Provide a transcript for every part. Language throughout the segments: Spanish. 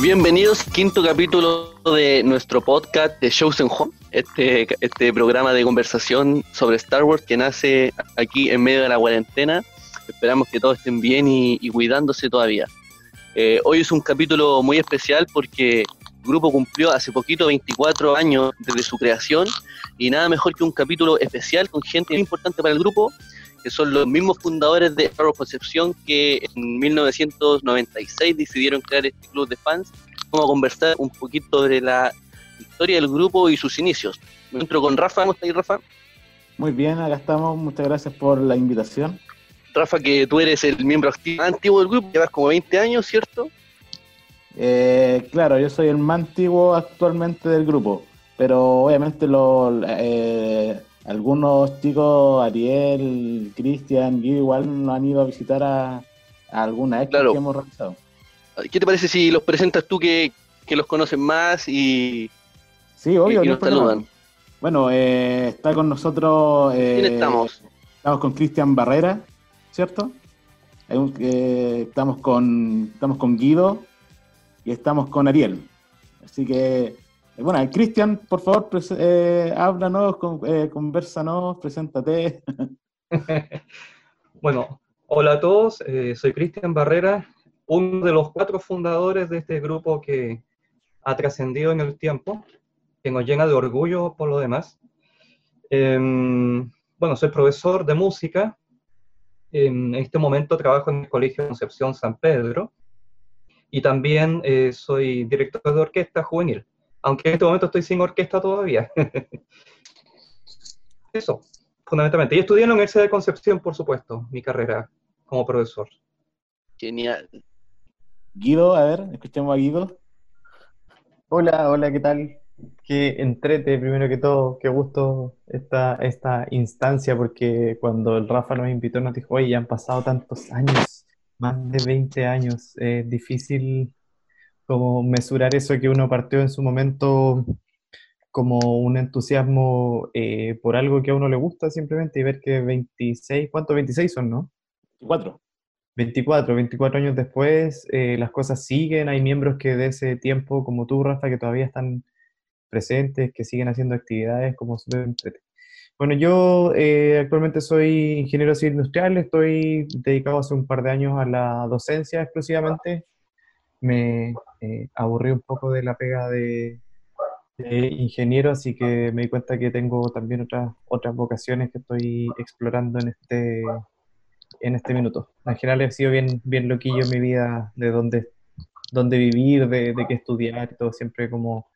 Bienvenidos quinto capítulo de nuestro podcast de Shows and Home, este, este programa de conversación sobre Star Wars que nace aquí en medio de la cuarentena. Esperamos que todos estén bien y, cuidándose todavía. Eh, hoy es un capítulo muy especial porque el grupo cumplió hace poquito 24 años desde su creación y nada mejor que un capítulo especial con gente muy importante para el grupo que son los mismos fundadores de Wars Concepción que en 1996 decidieron crear este club de fans. Vamos a conversar un poquito sobre la historia del grupo y sus inicios. Me encuentro con Rafa. ¿Cómo estás, Rafa? Muy bien, acá estamos. Muchas gracias por la invitación. Rafa, que tú eres el miembro antiguo del grupo, llevas como 20 años, ¿cierto? Eh, claro, yo soy el más antiguo actualmente del grupo, pero obviamente lo, eh, algunos chicos, Ariel, Cristian, igual nos han ido a visitar a, alguna expo que hemos realizado. ¿Qué te parece si los presentas tú que, los conocen más y, sí, obvio, nos saludan? Bueno, eh, está con nosotros. Eh, ¿Quién estamos? Estamos con Cristian Barrera, ¿cierto? Eh, estamos, con, estamos con Guido y estamos con Ariel. Así que bueno, Cristian, por favor, eh, háblanos, con, eh, conversanos, preséntate. bueno, hola a todos, eh, soy Cristian Barrera, uno de los cuatro fundadores de este grupo que ha trascendido en el tiempo, que nos llena de orgullo por lo demás. Em, bueno, soy profesor de música, en este momento trabajo en el Colegio Concepción San Pedro y también soy director de orquesta juvenil aunque en este momento estoy sin orquesta todavía. Eso, fundamentalmente. Y estudié en la Universidad de Concepción, por supuesto, mi carrera como profesor. Genial. Guido, a ver, escuchemos a Guido. Hola, hola, ¿qué tal? Qué entrete, primero que todo, qué gusto esta, esta instancia, porque cuando el Rafa nos invitó nos dijo, oye, ya han pasado tantos años, más de 20 años, es difícil como mesurar eso que uno partió en su momento como un entusiasmo eh, por algo que a uno le gusta simplemente y ver que 26, ¿cuántos 26 son, no? 24. 24, 24 años después, eh, las cosas siguen, hay miembros que de ese tiempo, como tú, Rafa, que todavía están presentes, que siguen haciendo actividades como Bueno, yo eh, actualmente soy ingeniero civil industrial, estoy dedicado hace un par de años a la docencia exclusivamente me eh, aburrí un poco de la pega de, ingeniero, así que me di cuenta que tengo también otras, otras vocaciones que estoy explorando en este, en este minuto. En general he sido bien, bien loquillo en mi vida de dónde, dónde vivir, de, qué estudiar todo, siempre como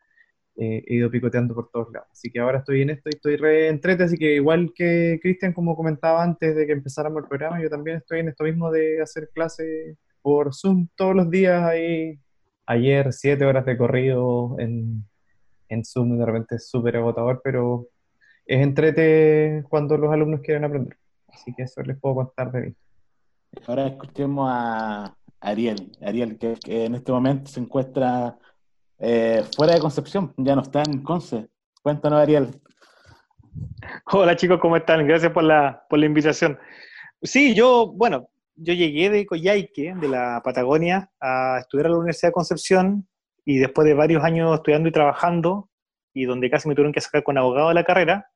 eh, he ido picoteando por todos lados. Así que ahora estoy en esto y estoy re entrete, así que igual que Cristian, como comentaba antes de que empezáramos el programa, yo también estoy en esto mismo de hacer clases por Zoom todos los días ahí. Ayer siete horas de corrido en, en Zoom, de repente es súper agotador, pero es entrete cuando los alumnos quieren aprender. Así que eso les puedo contar de mí. Ahora escuchemos a Ariel. Ariel, que, en este momento se encuentra eh, fuera de Concepción, ya no está en Conce. Cuéntanos, Ariel. Hola chicos, ¿cómo están? Gracias por la, por la invitación. Sí, yo, bueno, yo llegué de Coyhaique, de la Patagonia, a estudiar a la Universidad de Concepción y después de varios años estudiando y trabajando, y donde casi me tuvieron que sacar con abogado de la carrera,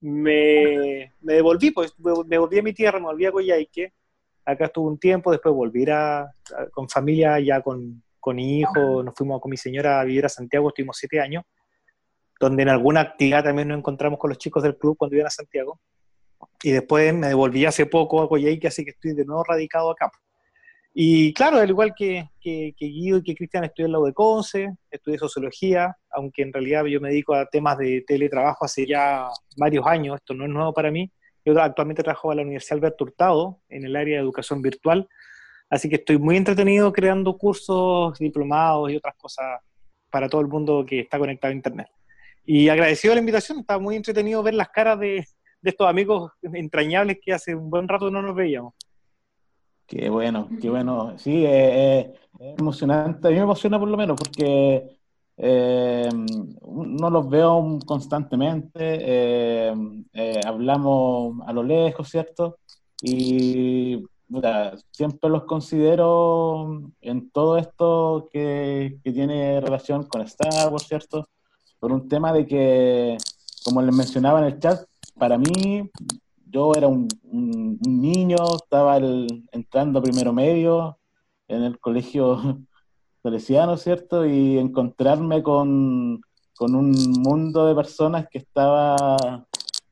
me, devolví, pues me volví a mi tierra, me volví a Coyhaique, acá estuve un tiempo, después volví a, con familia, ya con, con hijos, nos fuimos con mi señora a vivir a Santiago, estuvimos siete años, donde en alguna actividad también nos encontramos con los chicos del club cuando iban a Santiago y después me devolví hace poco a Coyhaique, así que estoy de nuevo radicado acá. Y claro, al igual que, que, Guido y que Cristian, estudié en la UDECONCE, estudié sociología, aunque en realidad yo me dedico a temas de teletrabajo hace ya varios años, esto no es nuevo para mí. Yo actualmente trabajo en la Universidad Alberto Hurtado, en el área de educación virtual, así que estoy muy entretenido creando cursos, diplomados y otras cosas para todo el mundo que está conectado a Internet. Y agradecido la invitación, está muy entretenido ver las caras de, de estos amigos entrañables que hace un buen rato no nos veíamos. Qué bueno, qué bueno. Sí, es emocionante. A mí me emociona por lo menos porque eh, no los veo constantemente, eh, eh, hablamos a lo lejos, ¿cierto? Y siempre los considero en todo esto que, que, tiene relación con Star Wars, ¿cierto? Por un tema de que, como les mencionaba en el chat, para mí, yo era un, niño, estaba entrando a primero medio en el colegio salesiano, ¿cierto? Y encontrarme con, con un mundo de personas que estaba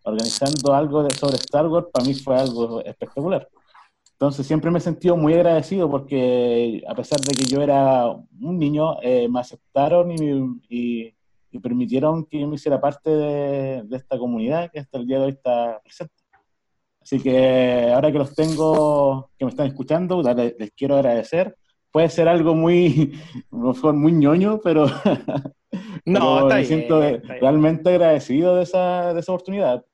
organizando algo sobre Star Wars, para mí fue algo espectacular. Entonces siempre me he sentido muy agradecido porque a pesar de que yo era un niño, eh, me aceptaron y, permitieron que yo me hiciera parte de, esta comunidad que hasta el día de hoy está presente. Así que ahora que los tengo, que me están escuchando, les, les quiero agradecer. Puede ser algo muy, muy ñoño, pero, no, me siento realmente agradecido de esa, de esa oportunidad.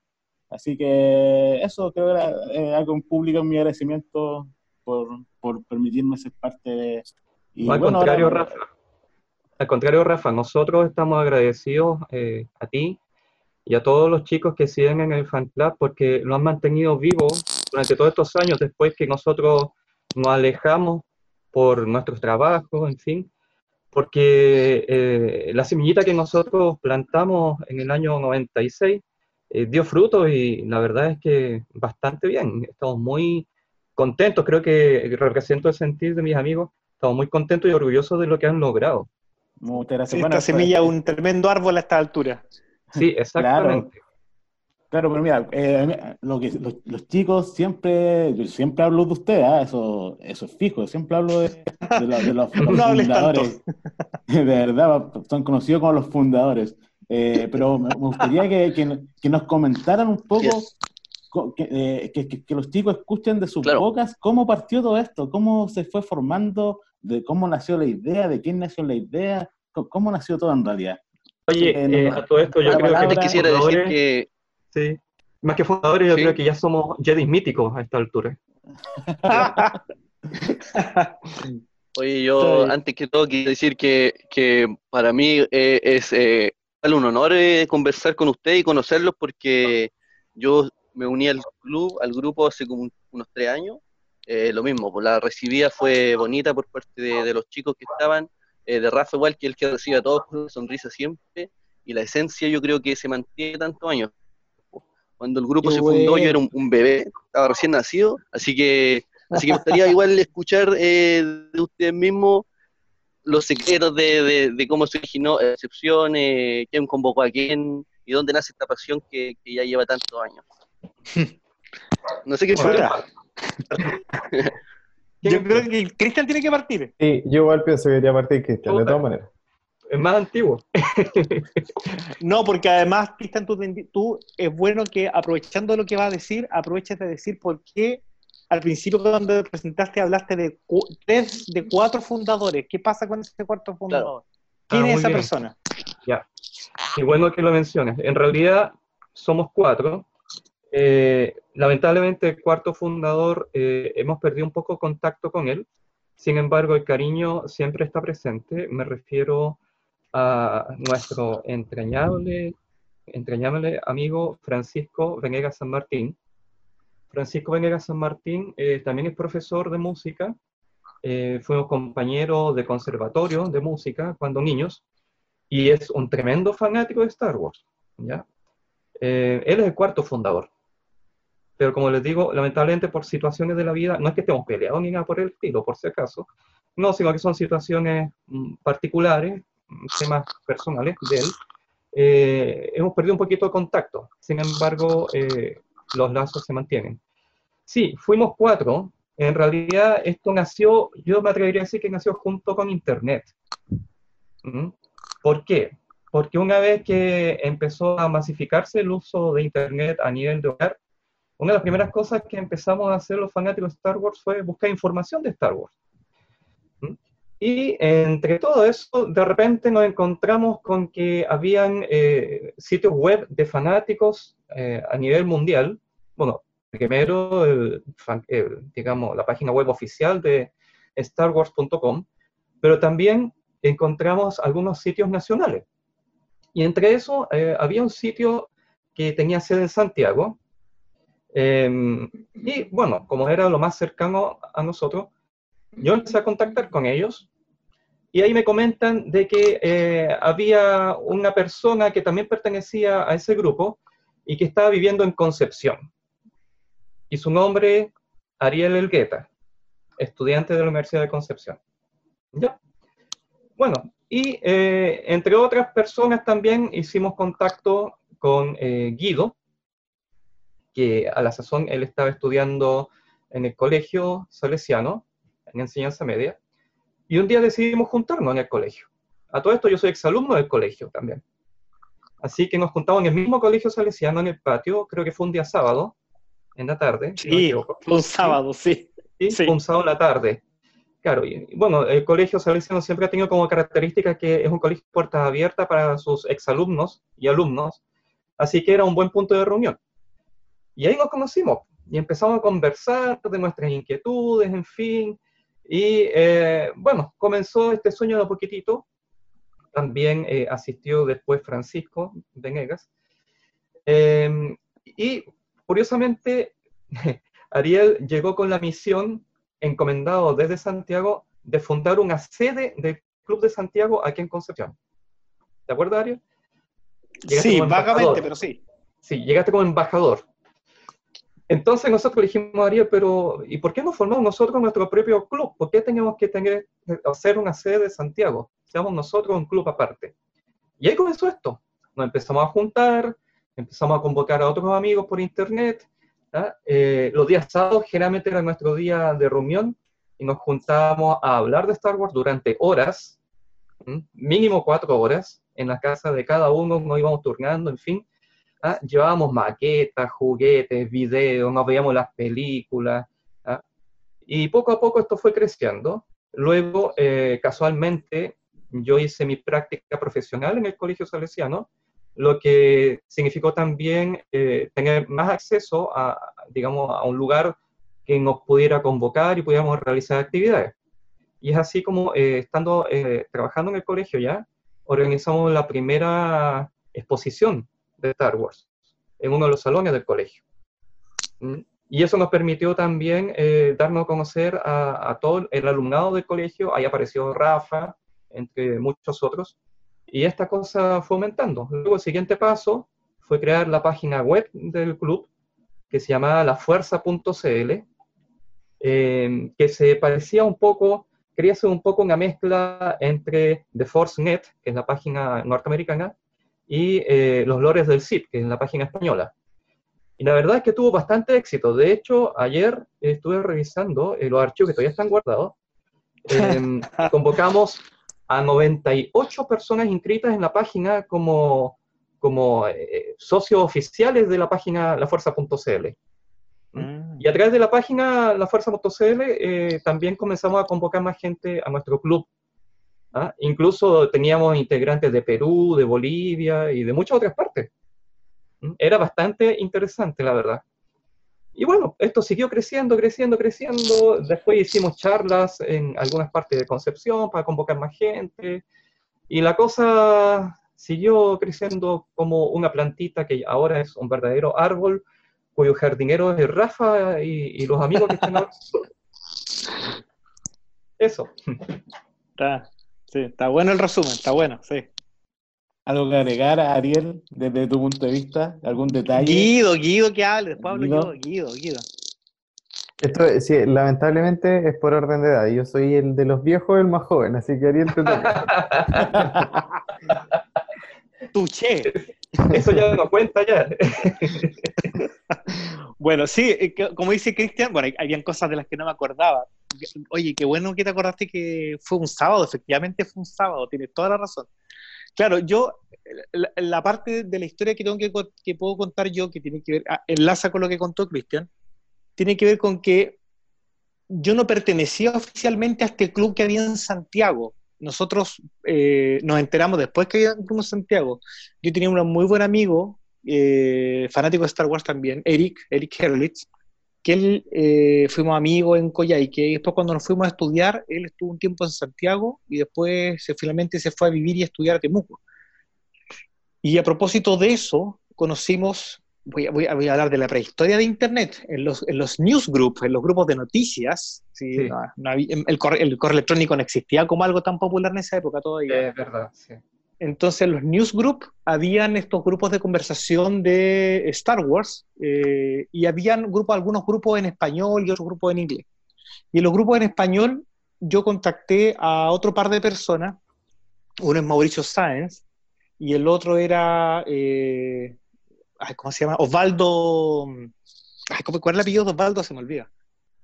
Así que eso creo que eh, hago un público mi agradecimiento por, por permitirme ser parte de... al, contrario, Rafa, al contrario, Rafa, nosotros estamos agradecidos eh, a ti y a todos los chicos que siguen en el fan club porque lo han mantenido vivo durante todos estos años después que nosotros nos alejamos por nuestros trabajos, en fin, porque eh, la semillita que nosotros plantamos en el año 96 eh, dio fruto y la verdad es que bastante bien. Estamos muy contentos, creo que represento el sentir de mis amigos, estamos muy contentos y orgullosos de lo que han logrado. Muchas gracias. esta semilla es un tremendo árbol a esta altura. Sí, exactamente. Claro. pero mira, eh, lo que, los, chicos siempre, yo siempre hablo de ustedes, ¿ah? eso, eso es fijo, siempre hablo de, los, fundadores. De verdad, son conocidos como los fundadores. Eh, pero me gustaría que, que, nos comentaran un poco, eh, que, que, los chicos escuchen de sus bocas cómo partió todo esto, cómo se fue formando, de cómo nació la idea, de quién nació la idea, cómo nació todo en realidad. Oye, eh, a todo esto yo creo que quisiera decir que... Sí, más que fundadores, yo creo que ya somos Jedi míticos a esta altura. Oye, yo antes que todo quiero decir que, que para mí es un honor eh, conversar con usted y conocerlos porque yo me uní al club, al grupo hace como unos tres años. Eh, lo mismo, pues la recibida fue bonita por parte de, los chicos que estaban, eh, de Rafa igual, que el que recibe a todos con una sonrisa siempre, y la esencia yo creo que se mantiene tantos años. Cuando el grupo se fundó yo era un, bebé, estaba recién nacido, así que, así que me gustaría igual escuchar de ustedes mismos los secretos de, de, cómo se originó excepciones, quién convocó a quién y dónde nace esta pasión que, que ya lleva tantos años. No sé qué Yo creo que Cristian tiene que partir. Sí, yo igual pienso que debería partir Cristian, de todas maneras. Es más antiguo. no, porque además, Cristian, tú, tú, es bueno que aprovechando lo que va a decir, aproveches de decir por qué al principio cuando presentaste hablaste de tres de cuatro fundadores. ¿Qué pasa con ese cuarto fundador? ¿Quién ah, es esa persona? Ya, qué bueno que lo menciones. En realidad somos cuatro. Eh, lamentablemente el cuarto fundador eh, hemos perdido un poco contacto con él. Sin embargo, el cariño siempre está presente. Me refiero a nuestro entrañable, entrañable amigo Francisco Venegas San Martín, Francisco Venegas San Martín eh, también es profesor de música, eh, fue un compañero de conservatorio de música cuando niños, y es un tremendo fanático de Star Wars. ¿ya? Él es el cuarto fundador. Pero como les digo, lamentablemente por situaciones de la vida, no es que estemos peleados ni nada por el estilo, por si acaso, no, sino que son situaciones mm, particulares, mm, temas personales de él. hemos perdido un poquito de contacto. Sin embargo, los lazos se mantienen. Sí, fuimos cuatro. En realidad esto nació, yo me atrevería a decir que nació junto con Internet. ¿Mm? ¿Por qué? Porque una vez que empezó a masificarse el uso de Internet a nivel de hogar, una de las primeras cosas que empezamos a hacer los fanáticos de Star Wars fue buscar información de Star Wars. Y entre todo eso, de repente nos encontramos con que habían eh, sitios web de fanáticos eh, a nivel mundial, bueno, primero, digamos, la página web oficial de starwars.com, pero también encontramos algunos sitios nacionales. Y entre eso eh, había un sitio que tenía sede en Santiago, Em, y bueno, como era lo más cercano a nosotros, yo empecé a contactar con ellos y ahí me comentan de que eh, había una persona que también pertenecía a ese grupo y que estaba viviendo en Concepción. Y su nombre, Ariel Elgueta, estudiante de la Universidad de Concepción. ¿Ya? Bueno, y eh, entre otras personas también hicimos contacto con eh, Guido, que a la sazón él estaba estudiando en el colegio salesiano, en enseñanza media, y un día decidimos juntarnos en el colegio. A todo esto yo soy exalumno del colegio también. Así que nos juntamos en el mismo colegio salesiano en el patio, creo que fue un día sábado, en la tarde. Sí, fue un sábado, sí. Sí, Sí. fue un sábado en la tarde. Claro, y bueno, el colegio salesiano siempre ha tenido como característica que es un colegio puertas abiertas para sus exalumnos y alumnos, así que era un buen punto de reunión. Y ahí nos conocimos y empezamos a conversar de nuestras inquietudes, en fin, y eh, bueno, comenzó este sueño de a poquitito. También eh, asistió después Francisco Venegas. Eh, y curiosamente, Ariel llegó con la misión, encomendado desde Santiago, de fundar una sede del Club de Santiago aquí en Concepción. ¿Te acuerdas, Ariel? Llegaste Sí, vagamente, pero sí. Sí, llegaste como embajador. Entonces nosotros dijimos Ariel, pero ¿y por qué no formamos nosotros nuestro propio club? ¿Por qué tenemos que tener, hacer una sede de Santiago? Seamos nosotros un club aparte. Y ahí comenzó esto. Nos empezamos a juntar, empezamos a convocar a otros amigos por internet. Eh, los días sábados generalmente era nuestro día de reunión y nos juntábamos a hablar de Star Wars durante horas, mínimo cuatro horas, en la casa de cada uno, nos íbamos turnando, en fin. ¿Ah? Llevábamos maquetas, juguetes, videos, nos veíamos las películas. ¿ah? Y poco a poco esto fue creciendo. Luego, eh, casualmente, yo hice mi práctica profesional en el Colegio Salesiano, lo que significó también eh, tener más acceso a, digamos, a un lugar que nos pudiera convocar y pudiéramos realizar actividades. Y es así como, eh, estando eh, trabajando en el colegio ya, organizamos la primera exposición de Star Wars en uno de los salones del colegio. ¿Mm? Y eso nos permitió también eh, darnos a conocer a, a, todo el alumnado del colegio. Ahí apareció Rafa, entre muchos otros. Y esta cosa fue aumentando. Luego el siguiente paso fue crear la página web del club, que se llamaba lafuerza.cl, eh, que se parecía un poco, quería ser un poco una mezcla entre The Force Net, que es la página norteamericana, y eh, Los Lores del Sith, que es la página española. Y la verdad es que tuvo bastante éxito. De hecho, ayer estuve revisando eh, los archivos que todavía están guardados. Eh, convocamos a 98 personas inscritas en la página como, como eh, socios oficiales de la página lafuerza.cl. Mm. Y a través de la página lafuerza.cl eh, también comenzamos a convocar más gente a nuestro club. ¿Ah? Incluso teníamos integrantes de Perú, de Bolivia y de muchas otras partes. ¿Mm? Era bastante interesante, la verdad. Y bueno, esto siguió creciendo, creciendo, creciendo. Después hicimos charlas en algunas partes de Concepción para convocar más gente. Y la cosa siguió creciendo como una plantita que ahora es un verdadero árbol, cuyo jardinero es Rafa y, y los amigos que están ahora. Eso. Está, sí, está bueno el resumen, está bueno, sí. ¿Algo que agregar, Ariel, desde tu punto de vista? ¿Algún detalle? Guido, Guido, que hable, después hablo Guido. yo, Guido, Guido. Esto, sí, lamentablemente es por orden de edad. Yo soy el de los viejos, el más joven, así que Ariel te toca. Tuché. Eso ya no cuenta ya. Bueno, sí, eh, como dice Cristian, bueno, habían cosas de las que no me acordaba. Oye, qué bueno que te acordaste que fue un sábado, efectivamente fue un sábado, tienes toda la razón. Claro, yo, la, la parte de la historia que, tengo que, puedo contar yo, que tiene que ver, ah, enlaza con lo que contó Cristian, tiene que ver con que yo no pertenecía oficialmente a este club que había en Santiago. Nosotros eh, nos enteramos después que había un club en Santiago. Yo tenía un muy buen amigo, eh, fanático de Star Wars también, Eric, Eric Herlitz, que él eh, fuimos amigos en Coyhaique, y después cuando nos fuimos a estudiar, él estuvo un tiempo en Santiago y después se, finalmente se fue a vivir y a estudiar a Temuco. Y a propósito de eso, conocimos voy, a, voy, a, voy a hablar de la prehistoria de Internet, en los, en los newsgroups, en los grupos de noticias, ¿sí? Sí. No- no había- el, correo, el correo electrónico no existía como algo tan popular en esa época todavía. Es verdad, sí. Entonces, en los newsgroups habían estos grupos de conversación de Star Wars eh, y habían grupos, algunos grupos en español y otros grupos en inglés. Y en los grupos en español yo contacté a otro par de personas, uno es Mauricio Sáenz y el otro era, eh, ¿cómo se llama? Osvaldo, ay, ¿cómo- ¿cuál es el apellido de Osvaldo? Se me olvida.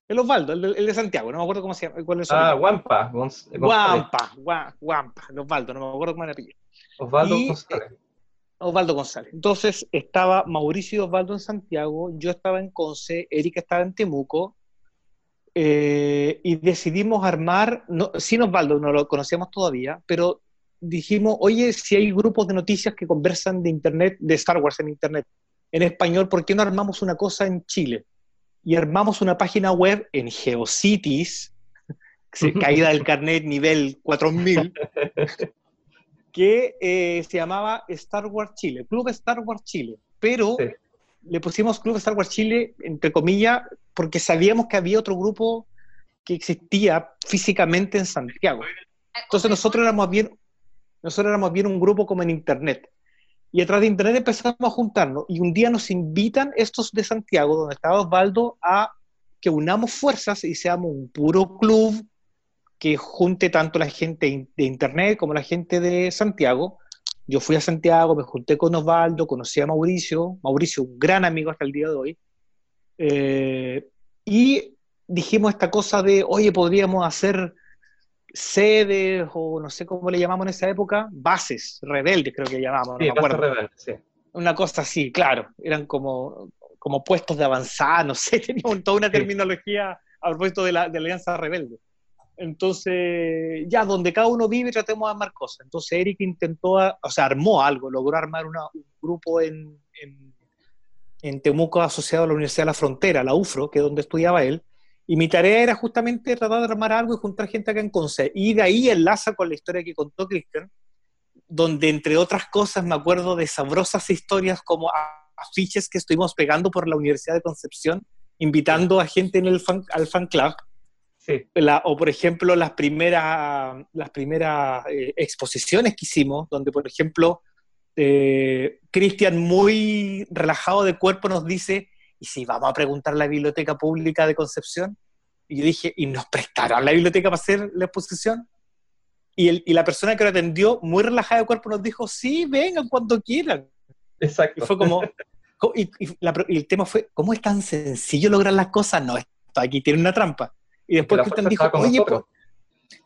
El Osvaldo, el de, el de Santiago, no me acuerdo cómo se llama. ¿cuál es Ah? Guampa. Guampa, Gua- Guampa, el Osvaldo, no me acuerdo cómo era el apellido. Osvaldo Y, González. Osvaldo González. Entonces estaba Mauricio y Osvaldo en Santiago, yo estaba en Conce, Erika estaba en Temuco, eh, y decidimos armar, no, sin Osvaldo, no lo conocíamos todavía, pero dijimos, oye, si hay grupos de noticias que conversan de Internet, de Star Wars en Internet, en español, ¿por qué no armamos una cosa en Chile? Y armamos una página web en GeoCities, caída del carnet nivel 4000, que eh, se llamaba Star Wars Chile, Club Star Wars Chile, pero Sí. le pusimos Club Star Wars Chile, entre comillas, porque sabíamos que había otro grupo que existía físicamente en Santiago. Entonces nosotros éramos bien, nosotros éramos bien un grupo como en Internet. Y a través de Internet empezamos a juntarnos. Y un día nos invitan estos de Santiago, donde estaba Osvaldo, a que unamos fuerzas y seamos un puro club que junte tanto la gente de Internet como la gente de Santiago. Yo fui a Santiago, me junté con Osvaldo, conocí a Mauricio, Mauricio, un gran amigo hasta el día de hoy. Eh, y dijimos esta cosa de, oye, podríamos hacer sedes o no sé cómo le llamamos en esa época, bases, rebeldes creo que llamamos, no Sí, me Basta acuerdo. Rebelde, sí. Una cosa así, claro, eran como, como puestos de avanzada, no sé, teníamos toda una Sí. terminología a propósito de la, de la Alianza Rebelde. Entonces, ya donde cada uno vive, tratemos de armar cosas. Entonces, Eric intentó, o sea, armó algo, logró armar una- un grupo en, en, en Temuco asociado a la Universidad de la Frontera, la UFRO, que es donde estudiaba él. Y mi tarea era justamente tratar de armar algo y juntar gente acá en Conce. Y de ahí enlaza con la historia que contó Cristian, donde entre otras cosas me acuerdo de sabrosas historias como afiches que estuvimos pegando por la Universidad de Concepción, invitando a gente en el fan, al fan club, Sí, la- o por ejemplo las primeras, las primeras eh, exposiciones que hicimos, donde por ejemplo eh, Cristian muy relajado de cuerpo nos dice, ¿y si vamos a preguntar a la biblioteca pública de Concepción? Y yo dije, ¿y nos prestarán la biblioteca para hacer la exposición? Y, el- y la persona que lo atendió, muy relajada de cuerpo, nos dijo, sí, vengan cuando quieran. Y exacto. fue como, co- y, y la y el tema fue, ¿cómo es tan sencillo lograr las cosas? No, esto aquí tiene una trampa. Y después Cristian dijo, oye, po-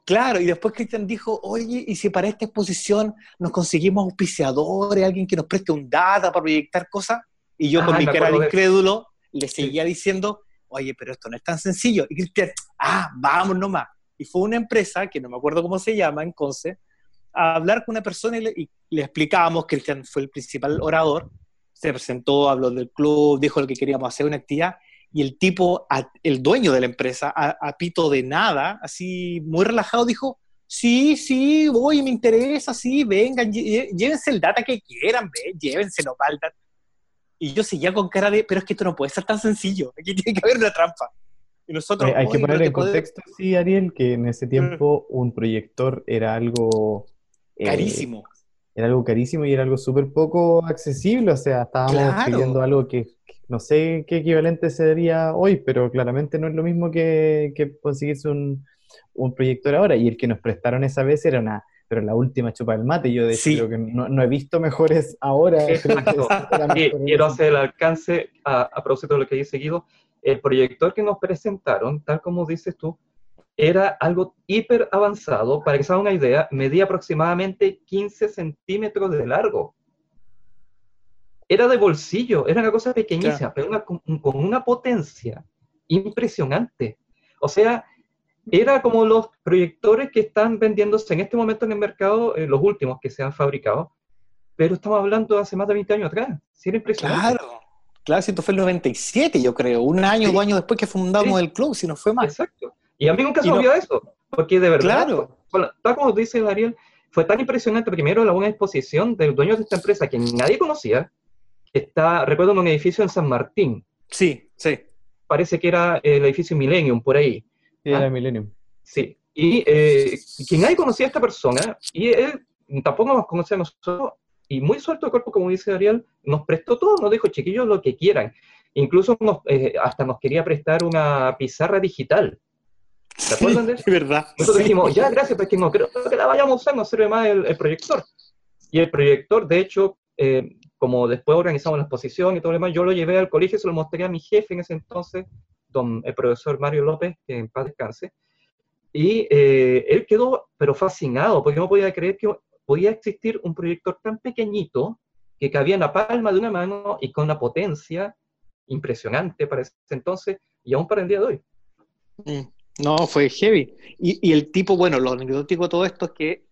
claro, y después Cristian dijo, oye, y si para esta exposición nos conseguimos auspiciadores, alguien que nos preste un data para proyectar cosas, y yo Ah, con mi cara de incrédulo le seguía diciendo, oye, pero esto no es tan sencillo. Y Cristian, ah, vamos nomás. Y fue una empresa, que no me acuerdo cómo se llama, en Conce, a hablar con una persona y le, y le explicábamos, Cristian fue el principal orador, se presentó, habló del club, dijo lo que queríamos hacer, una actividad, y el tipo, el dueño de la empresa, a, a pito de nada, así muy relajado, dijo, sí, sí, voy, me interesa, sí, vengan, lle- llévense el data que quieran, ve, llévenselo. Y yo seguía con cara de, pero es que esto no puede ser tan sencillo, aquí tiene que haber una trampa. Y nosotros, hay que "Oye, pero poner te en puede- contexto, sí, Ariel, que en ese tiempo un proyector era algo... eh, Carísimo. era algo carísimo y era algo súper poco accesible, o sea, estábamos Claro. pidiendo algo que, que no sé qué equivalente sería hoy, pero claramente no es lo mismo que, que conseguirse un, un proyector ahora, y el que nos prestaron esa vez era una, pero la última chupa del mate, yo de hecho Sí. creo que no, no he visto mejores ahora, Exacto. era Y quiero hacer el alcance a, a propósito de lo que dice Guido. El proyector que nos presentaron, tal como dices tú, era algo hiper avanzado. Para que se hagan una idea, medía aproximadamente 15 centímetros de largo. Era de bolsillo, era una cosa pequeñísima, pero una- con, con una potencia impresionante. O sea, era como los proyectores que están vendiéndose en este momento en el mercado, eh, los últimos que se han fabricado, pero estamos hablando de hace más de 20 años atrás. Sí, era impresionante. Claro, claro, si esto fue el 97, yo creo, un año, Sí. dos años después que fundamos Sí. el club, si no fue más. Exacto. Y a mí nunca se me no- olvidó eso, porque de verdad, Claro. bueno, tal como dice Dariel, fue tan impresionante primero la buena exposición del dueño de esta empresa que nadie conocía, está, recuerdo, en un edificio en San Martín. Sí, sí. Parece que era el edificio Millennium, por ahí. Sí, era Ah. Millennium. Sí. Y eh, quien ahí conocía a esta persona, y él tampoco nos conocía a nosotros, y muy suelto de cuerpo, como dice Ariel, nos prestó todo, nos dijo, chiquillos, lo que quieran. Incluso nos, eh, hasta nos quería prestar una pizarra digital. ¿Se acuerdan de eso? Es verdad. Nosotros Sí. dijimos, ya, gracias, pues que no creo que la vayamos a usar, nos sirve más el, el proyector. Y el proyector, de hecho, eh, como después organizamos la exposición y todo lo demás, yo lo llevé al colegio y se lo mostré a mi jefe en ese entonces, don, el profesor Mario López, que en paz descanse. Y eh, él quedó, pero fascinado, porque no podía creer que podía existir un proyector tan pequeñito que cabía en la palma de una mano y con una potencia impresionante para ese entonces y aún para el día de hoy. Mm, No, fue heavy. Y, y el tipo, bueno, lo anecdótico de todo esto es que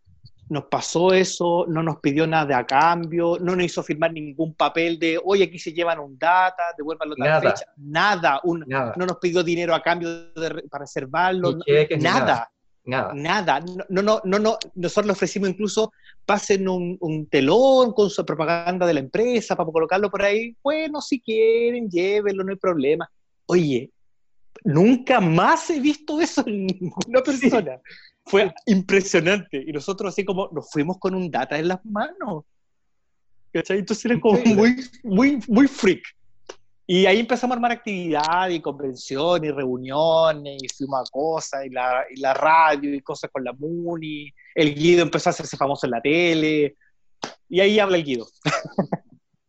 nos pasó eso, no nos pidió nada a cambio, no nos hizo firmar ningún papel de, oye, aquí se llevan un data, devuélvanlo a tal Nada. fecha. Nada, un- Nada, no nos pidió dinero a cambio de para reservarlo, no- nada, nada. nada. No, no, no, no, no, nosotros le ofrecimos incluso, pasen un, un telón con su propaganda de la empresa para colocarlo por ahí. Bueno, si quieren, llévenlo, no hay problema. Oye, nunca más he visto eso en ninguna persona. Fue impresionante. Y nosotros así como nos fuimos con un data en las manos. ¿Cachai? Entonces era como muy, muy, muy freak. Y ahí empezamos a armar actividades y convenciones y reuniones y fuimos a cosas y la, y la radio y cosas con la Muni. El Guido empezó a hacerse famoso en la tele. Y ahí habla el Guido.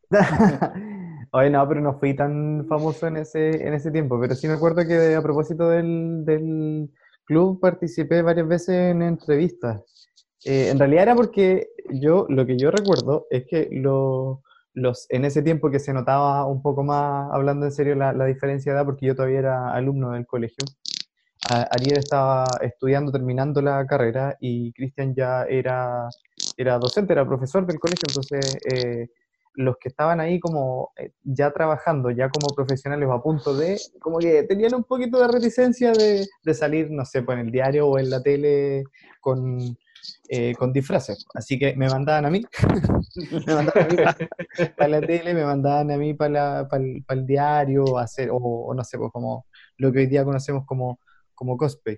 Oye, no, pero no fui tan famoso en ese, en ese tiempo, pero sí me acuerdo que a propósito del, del club participé varias veces en entrevistas. Eh, en realidad era porque yo, lo que yo recuerdo es que lo- los, en ese tiempo que se notaba un poco más, hablando en serio, la, la diferencia de edad, porque yo todavía era alumno del colegio, Ariel estaba estudiando, terminando la carrera, y Cristian ya era, era docente, era profesor del colegio, entonces... eh, los que estaban ahí como eh, ya trabajando, ya como profesionales o a punto de, como que tenían un poquito de reticencia de, de salir, no sé, pues en el diario o en la tele con, eh, con disfraces. Así que me mandaban a mí, me mandaban a mí para, la tele, me mandaban a mí para, la- para el, diario, hacer, o, o no sé, pues como lo que hoy día conocemos como, como cosplay.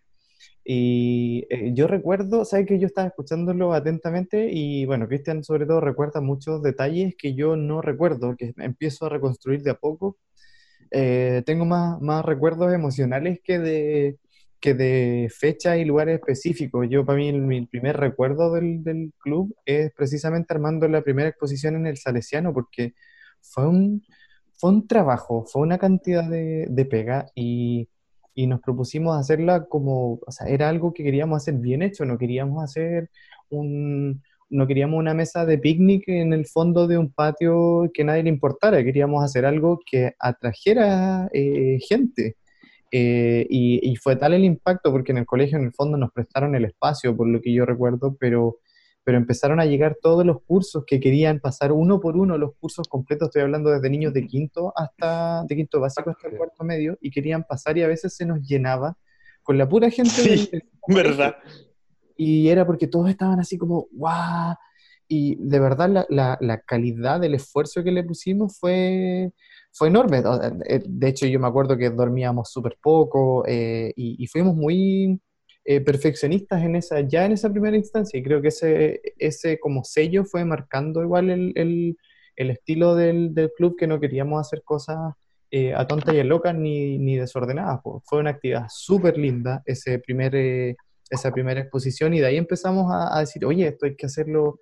Y eh, yo recuerdo, sabes que yo estaba escuchándolo atentamente y bueno, Cristian sobre todo recuerda muchos detalles que yo no recuerdo, que empiezo a reconstruir de a poco. Eh, tengo más, más recuerdos emocionales que de, que de fecha y lugares específicos. Yo para mí el- mi primer recuerdo del, del club es precisamente armando la primera exposición en el Salesiano porque fue un, fue un trabajo, fue una cantidad de, de pega y y nos propusimos hacerla como, o sea, era algo que queríamos hacer bien hecho, no queríamos hacer un, no queríamos una mesa de picnic en el fondo de un patio que nadie le importara, queríamos hacer algo que atrajera eh, gente. Eh, y, y fue tal el impacto, porque en el colegio en el fondo nos prestaron el espacio, por lo que yo recuerdo, pero, pero empezaron a llegar todos los cursos que querían pasar uno por uno, los cursos completos, estoy hablando desde niños de quinto hasta, de quinto básico hasta el cuarto medio, y querían pasar y a veces se nos llenaba con la pura gente Sí, del- del ¿Verdad? y era porque todos estaban así como, ¡guau! Y de verdad la, la- la calidad del esfuerzo que le pusimos fue, fue enorme. De hecho, yo me acuerdo que dormíamos súper poco eh, y, y fuimos muy eh, perfeccionistas en esa, ya en esa primera instancia. Y creo que ese, ese como sello fue marcando igual el, el- estilo del, del club, que no queríamos hacer cosas eh, a tontas y a locas ni, ni desordenadas. Fue una actividad súper linda ese primer... eh, esa primera exposición y de ahí empezamos a, decir, oye, esto hay que hacerlo,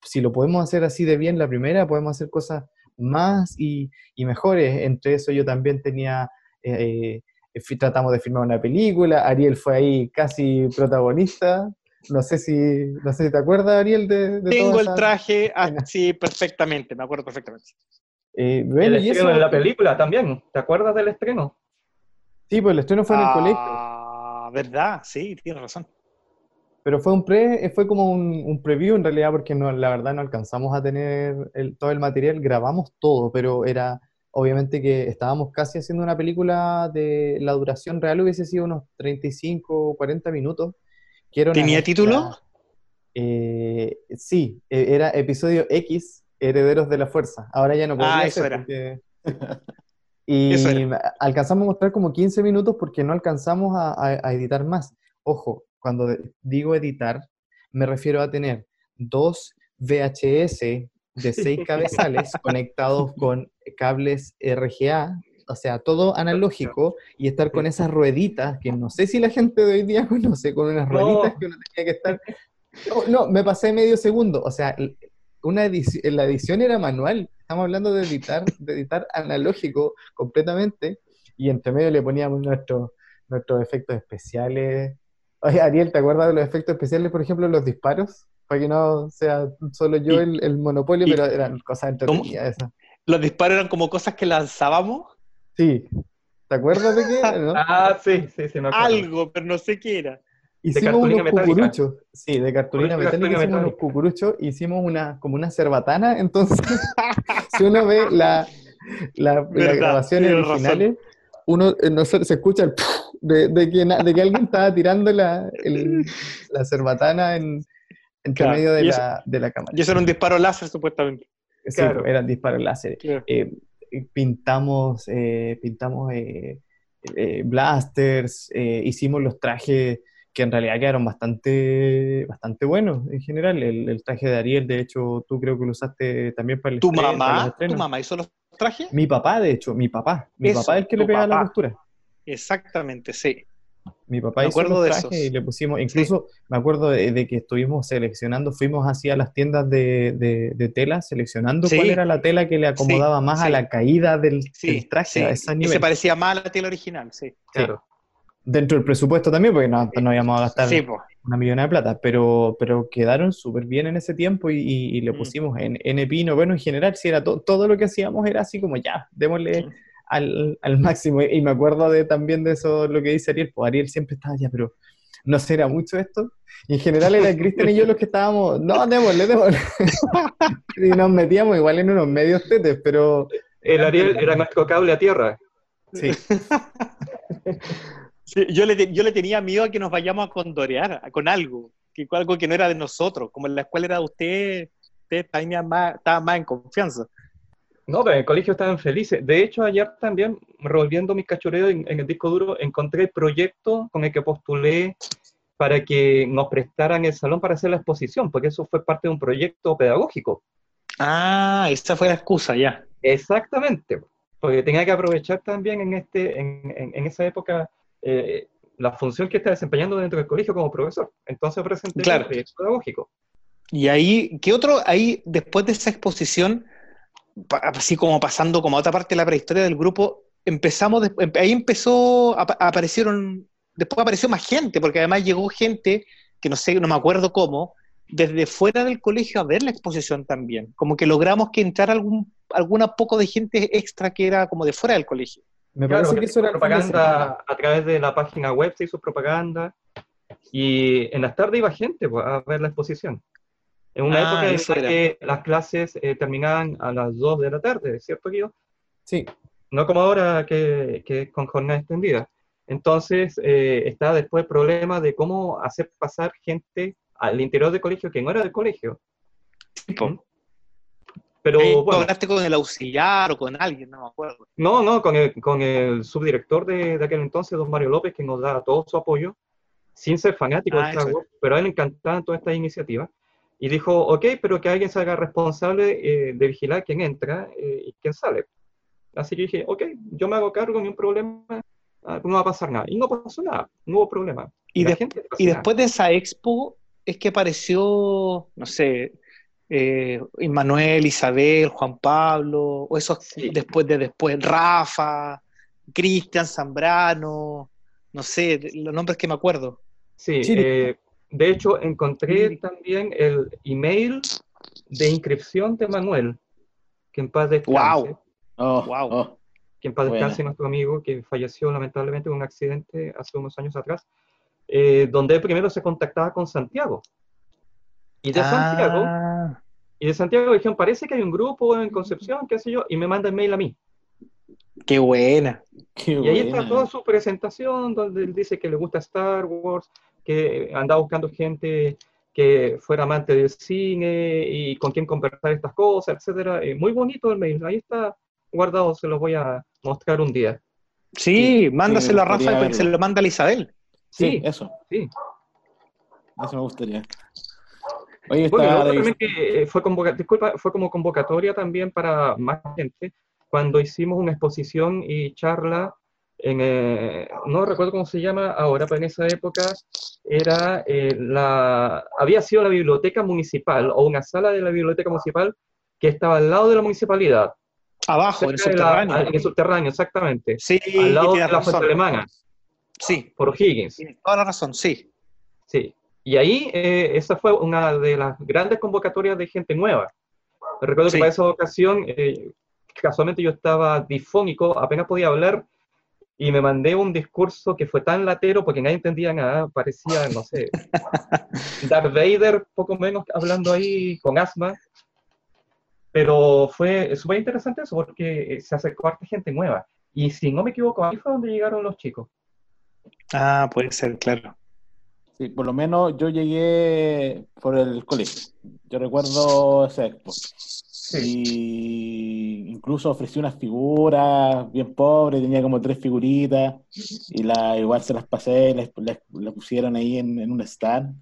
si lo podemos hacer así de bien la primera, podemos hacer cosas más y, y mejores. Entre eso yo también tenía, eh, tratamos de filmar una película, Ariel fue ahí casi protagonista. No sé si, no sé si te acuerdas, Ariel, de, de Tengo toda el esa- traje así perfectamente, me acuerdo perfectamente. Eh, El bueno, estreno eso, de la película también. ¿Te acuerdas del estreno? sí, pues el estreno fue en el colegio. Ah, ¿verdad? Sí, tienes razón. Pero fue un pre, eh, fue como un, un preview en realidad, porque no, la verdad no alcanzamos a tener el- todo el material, grabamos todo, pero era obviamente que estábamos casi haciendo una película de la duración real hubiese sido unos 35 o 40 minutos. una ¿Tenía título? Eh, sí, eh, era episodio X, Herederos de la Fuerza. Ahora ya no podría Ah, eso era. porque- Y Eso era. alcanzamos a mostrar como 15 minutos porque no alcanzamos a, a- a editar más. Ojo, cuando digo editar, me refiero a tener dos VHS de seis cabezales conectados con cables RGA, o sea, todo analógico, y estar con esas rueditas que no sé si la gente de hoy día conoce, con unas No. rueditas que uno tenía que estar... No, no, me pasé medio segundo, o sea, una edición, la edición era manual, estamos hablando de editar, de editar analógico completamente, y entre medio le poníamos nuestros nuestros efectos especiales. Oye, Ariel, ¿te acuerdas de los efectos especiales, por ejemplo, los disparos? Para que no sea solo yo Y- el, el monopolio, y- pero eran cosas entretenidas esas. Los disparos eran como cosas que lanzábamos. Sí. ¿Te acuerdas de qué? era, no? Ah, sí, sí, sí, me acuerdo. Algo, pero no sé qué era. Hicimos cartulina unos metálica. cucuruchos. Sí, de cartulina metálica hicimos unos metálica. cucuruchos, hicimos una, como una cerbatana, entonces, si uno ve la, la, las grabaciones originales, uno eh, no se, se escucha el de, de que, de que alguien estaba tirando la, el- la cerbatana en, entre Claro, medio de la, de la cámara. Y eso era un disparo láser, supuestamente. Sí, Claro. eran disparos láser. Claro. Eh, pintamos, eh, pintamos eh, eh, blasters, eh, hicimos los trajes que en realidad quedaron bastante, bastante buenos en general. El, el traje de Ariel, de hecho, tú creo que lo usaste también para el ¿Tu estreno, mamá? ¿Tu mamá hizo los trajes? Mi papá, de hecho, mi papá. Mi Eso, papá es el que le pega la costura. Exactamente, sí. Mi papá Me hizo acuerdo los trajes y le pusimos, incluso me acuerdo de, de que estuvimos seleccionando, fuimos así a las tiendas de, de, de tela, seleccionando Sí. cuál era la tela que le acomodaba más a la caída del, traje, a ese Y nivel. se parecía más a la tela original, sí. Claro. Dentro del presupuesto también, porque no, no íbamos a gastar una millonada de plata, pero, pero quedaron súper bien en ese tiempo y, y- y le Mm. pusimos en, en pino. Bueno, en general, si era to- todo lo que hacíamos era así como ya, démosle. Al, al máximo. Y me acuerdo de también de eso, lo que dice Ariel, pues Ariel siempre estaba ya, pero no será mucho esto. Y en general era Cristian y yo los que estábamos, no, démosle, démosle. y nos metíamos igual en unos medios tetes, pero El Ariel era nuestro cable a tierra. sí, Sí, yo, le, te- yo le tenía miedo a que nos vayamos a condorear a- con algo, que algo que no era de nosotros, como en la escuela era de usted, usted tenía más, estaba más en confianza. No, pero en el colegio estaban felices. De hecho, ayer también, revolviendo mis cachureos en, en el disco duro, encontré el proyecto con el que postulé para que nos prestaran el salón para hacer la exposición, porque eso fue parte de un proyecto pedagógico. Ah, esa fue la excusa, ya. Exactamente, porque tenía que aprovechar también en, este, en, en- en esa época eh, la función que está desempeñando dentro del colegio como profesor. Entonces presenté Claro. el proyecto pedagógico. Y ahí, ¿qué otro? Ahí, después de esa exposición, así como pasando como a otra parte de la prehistoria del grupo, empezamos, des- em- ahí empezó, apa- aparecieron, después apareció más gente, porque además llegó gente, que no sé, no me acuerdo cómo, desde fuera del colegio a ver la exposición también. Como que logramos que entrara algún, alguna poco de gente extra que era como de fuera del colegio. me Claro, parece que eso era de propaganda a través de la página web, se hizo propaganda y en las tardes iba gente pues, a ver la exposición. En una Ah, época en la que las clases eh, terminaban a las 2 de la tarde, ¿cierto, Guido? Sí, No como ahora que, es con jornada extendida. Entonces, eh, está después el problema de cómo hacer pasar gente al interior del colegio que no era del colegio. ¿Mm? Pero bueno, hablaste con el auxiliar o con alguien, no me acuerdo. no, no, con el, con el subdirector de, de aquel entonces, don Mario López, que nos da todo su apoyo, sin ser fanático Ah, pero a él le encantaban todas estas iniciativas. Y dijo, ok, pero que alguien se haga responsable eh, de vigilar quién entra eh, y quién sale. Así que dije, ok, yo me hago cargo, ni un problema, ah, no va a pasar nada. Y no pasó nada, no hubo problema. Y, la de- gente y fascinada. después de esa expo es que apareció, no sé, eh, Manuel, Isabel, Juan Pablo, o esos Sí. después de después, Rafa, Cristian Zambrano, no sé, los nombres que me acuerdo. Sí, eh, de hecho encontré también el email de inscripción de Manuel, que en paz descanse. Guau. Oh, Wow. oh. que en paz descanse nuestro amigo que falleció lamentablemente en un accidente hace unos años atrás, eh, donde él primero se contactaba con Santiago. Y de Santiago, Ah, y de Santiago dijeron, parece que hay un grupo en Concepción, qué sé yo, y me manda el mail a mí. qué buena. Qué Y ahí buena. está toda su presentación, donde él dice que le gusta Star Wars, que anda buscando gente que fuera amante del cine y con quién conversar estas cosas, etcétera. Eh, muy bonito el mail, ahí está guardado, se los voy a mostrar un día. Sí, mándaselo a Rafa y se lo manda a Isabel. Sí, Sí, eso. sí. Eso me gustaría. Oye, está que eh, fue, convoca- disculpa, fue como convocatoria también para más gente cuando hicimos una exposición y charla en, eh, no recuerdo cómo se llama ahora, pero en esa época era eh, la, había sido la biblioteca municipal o una sala de la biblioteca municipal que estaba al lado de la municipalidad, Abajo, en el la- subterráneo. en el subterráneo, exactamente, Sí, al lado de la razón. fuente alemana, Sí, por Higgins. tienes toda la razón, sí. Sí, y ahí eh, esa fue una de las grandes convocatorias de gente nueva. Recuerdo Sí. que para esa ocasión, casualmente yo estaba difónico, apenas podía hablar, y me mandé un discurso que fue tan latero porque nadie entendía nada, parecía, no sé, Darth Vader, poco menos, hablando ahí con asma. Pero fue súper interesante eso porque eh, se acercó harta gente nueva. Y si no me equivoco, ahí fue donde llegaron los chicos. Ah, puede ser, claro. Sí, por lo menos yo llegué por el colegio. Yo recuerdo esa expo. Y incluso ofrecí unas figuras bien pobres, tenía como tres figuritas, y la, igual se las pasé, les, les- las pusieron ahí en, en un stand.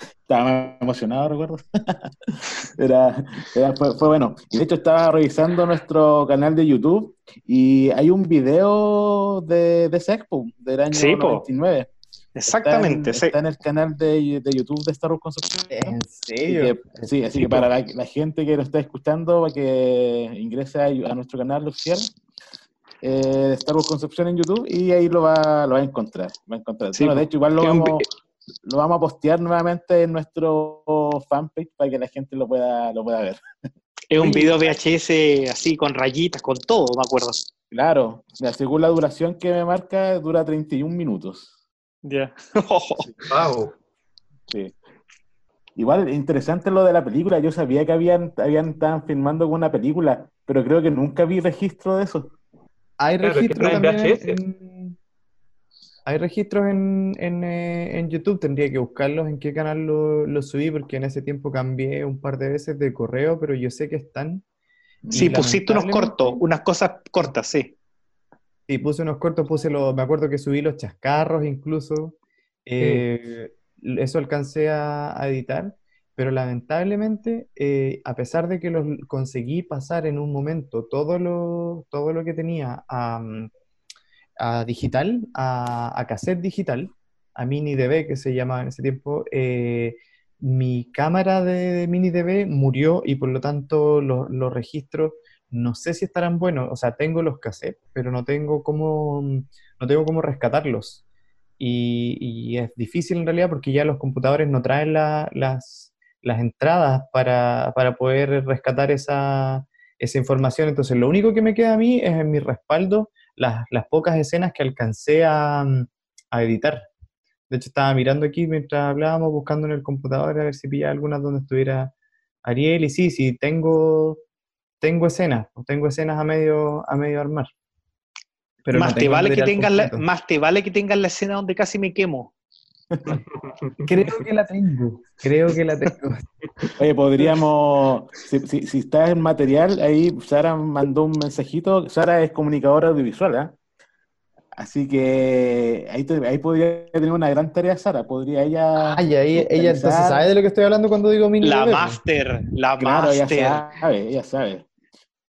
Estaba emocionado, recuerdo. Era, era- fue, fue bueno. Y de hecho estaba revisando nuestro canal de YouTube y hay un video de, de esa expo del año Sí, po. 99. Exactamente, Está sí. en, está en el canal de, de YouTube de Star Wars Concepción. ¿En serio? que, sí, así que para la, la gente que lo está escuchando, para que ingrese a, a nuestro canal oficial, eh, Star Wars Concepción en YouTube, y ahí lo va, lo va a encontrar. Va a encontrar. Sí, Bueno, de hecho, igual lo vamos, lo vamos a postear nuevamente en nuestro fanpage para que la gente lo pueda, lo pueda ver. Es un video VHS así, con rayitas, con todo, me acuerdo. Claro, según la duración que me marca, dura 31 minutos. Ya. ¡Wow! Sí. Igual, interesante lo de la película. Yo sabía que habían, habían estaban filmando con una película, pero creo que nunca vi registro de eso. Hay Claro, es que también en, hay registros en, en, eh, en YouTube, tendría que buscarlos en qué canal lo, lo subí, porque en ese tiempo cambié un par de veces de correo, pero yo sé que están. Sí, pusiste unos cortos, unas cosas cortas, sí. Sí, puse unos cortos, puse los, me acuerdo que subí los chascarros incluso. Eh, Eso alcancé a, a editar, pero lamentablemente, eh, a pesar de que los conseguí pasar en un momento todo lo, todo lo que tenía a, a digital, a, a cassette digital, a mini DV que se llamaba en ese tiempo, eh, mi cámara de, de mini DV murió y por lo tanto los, los registros no sé si estarán buenos, o sea, tengo los cassettes, pero no tengo cómo, no tengo cómo rescatarlos. Y, y es difícil en realidad porque ya los computadores no traen la- las, las entradas para, para poder rescatar esa, esa información. Entonces, lo único que me queda a mí es en mi respaldo las, las pocas escenas que alcancé a, a editar. De hecho, estaba mirando aquí mientras hablábamos, buscando en el computador a ver si pillaba algunas donde estuviera Ariel. Y sí, sí, tengo, tengo escenas, tengo escenas a medio, a medio armar. Pero no más, te vale que tengas la, completo. más te vale que tengas la escena donde casi me quemo. Creo que la tengo, creo que la tengo. Oye, podríamos, si, si, si está en material, ahí Sara mandó un mensajito. Sara es comunicadora audiovisual, ¿ah? Así que ahí, te- ahí podría tener una gran tarea Sara. Podría ella. Ay, ahí, ella entonces sabe de lo que estoy hablando cuando digo mini La bebé? master, la Claro, ella master. sabe, ella sabe.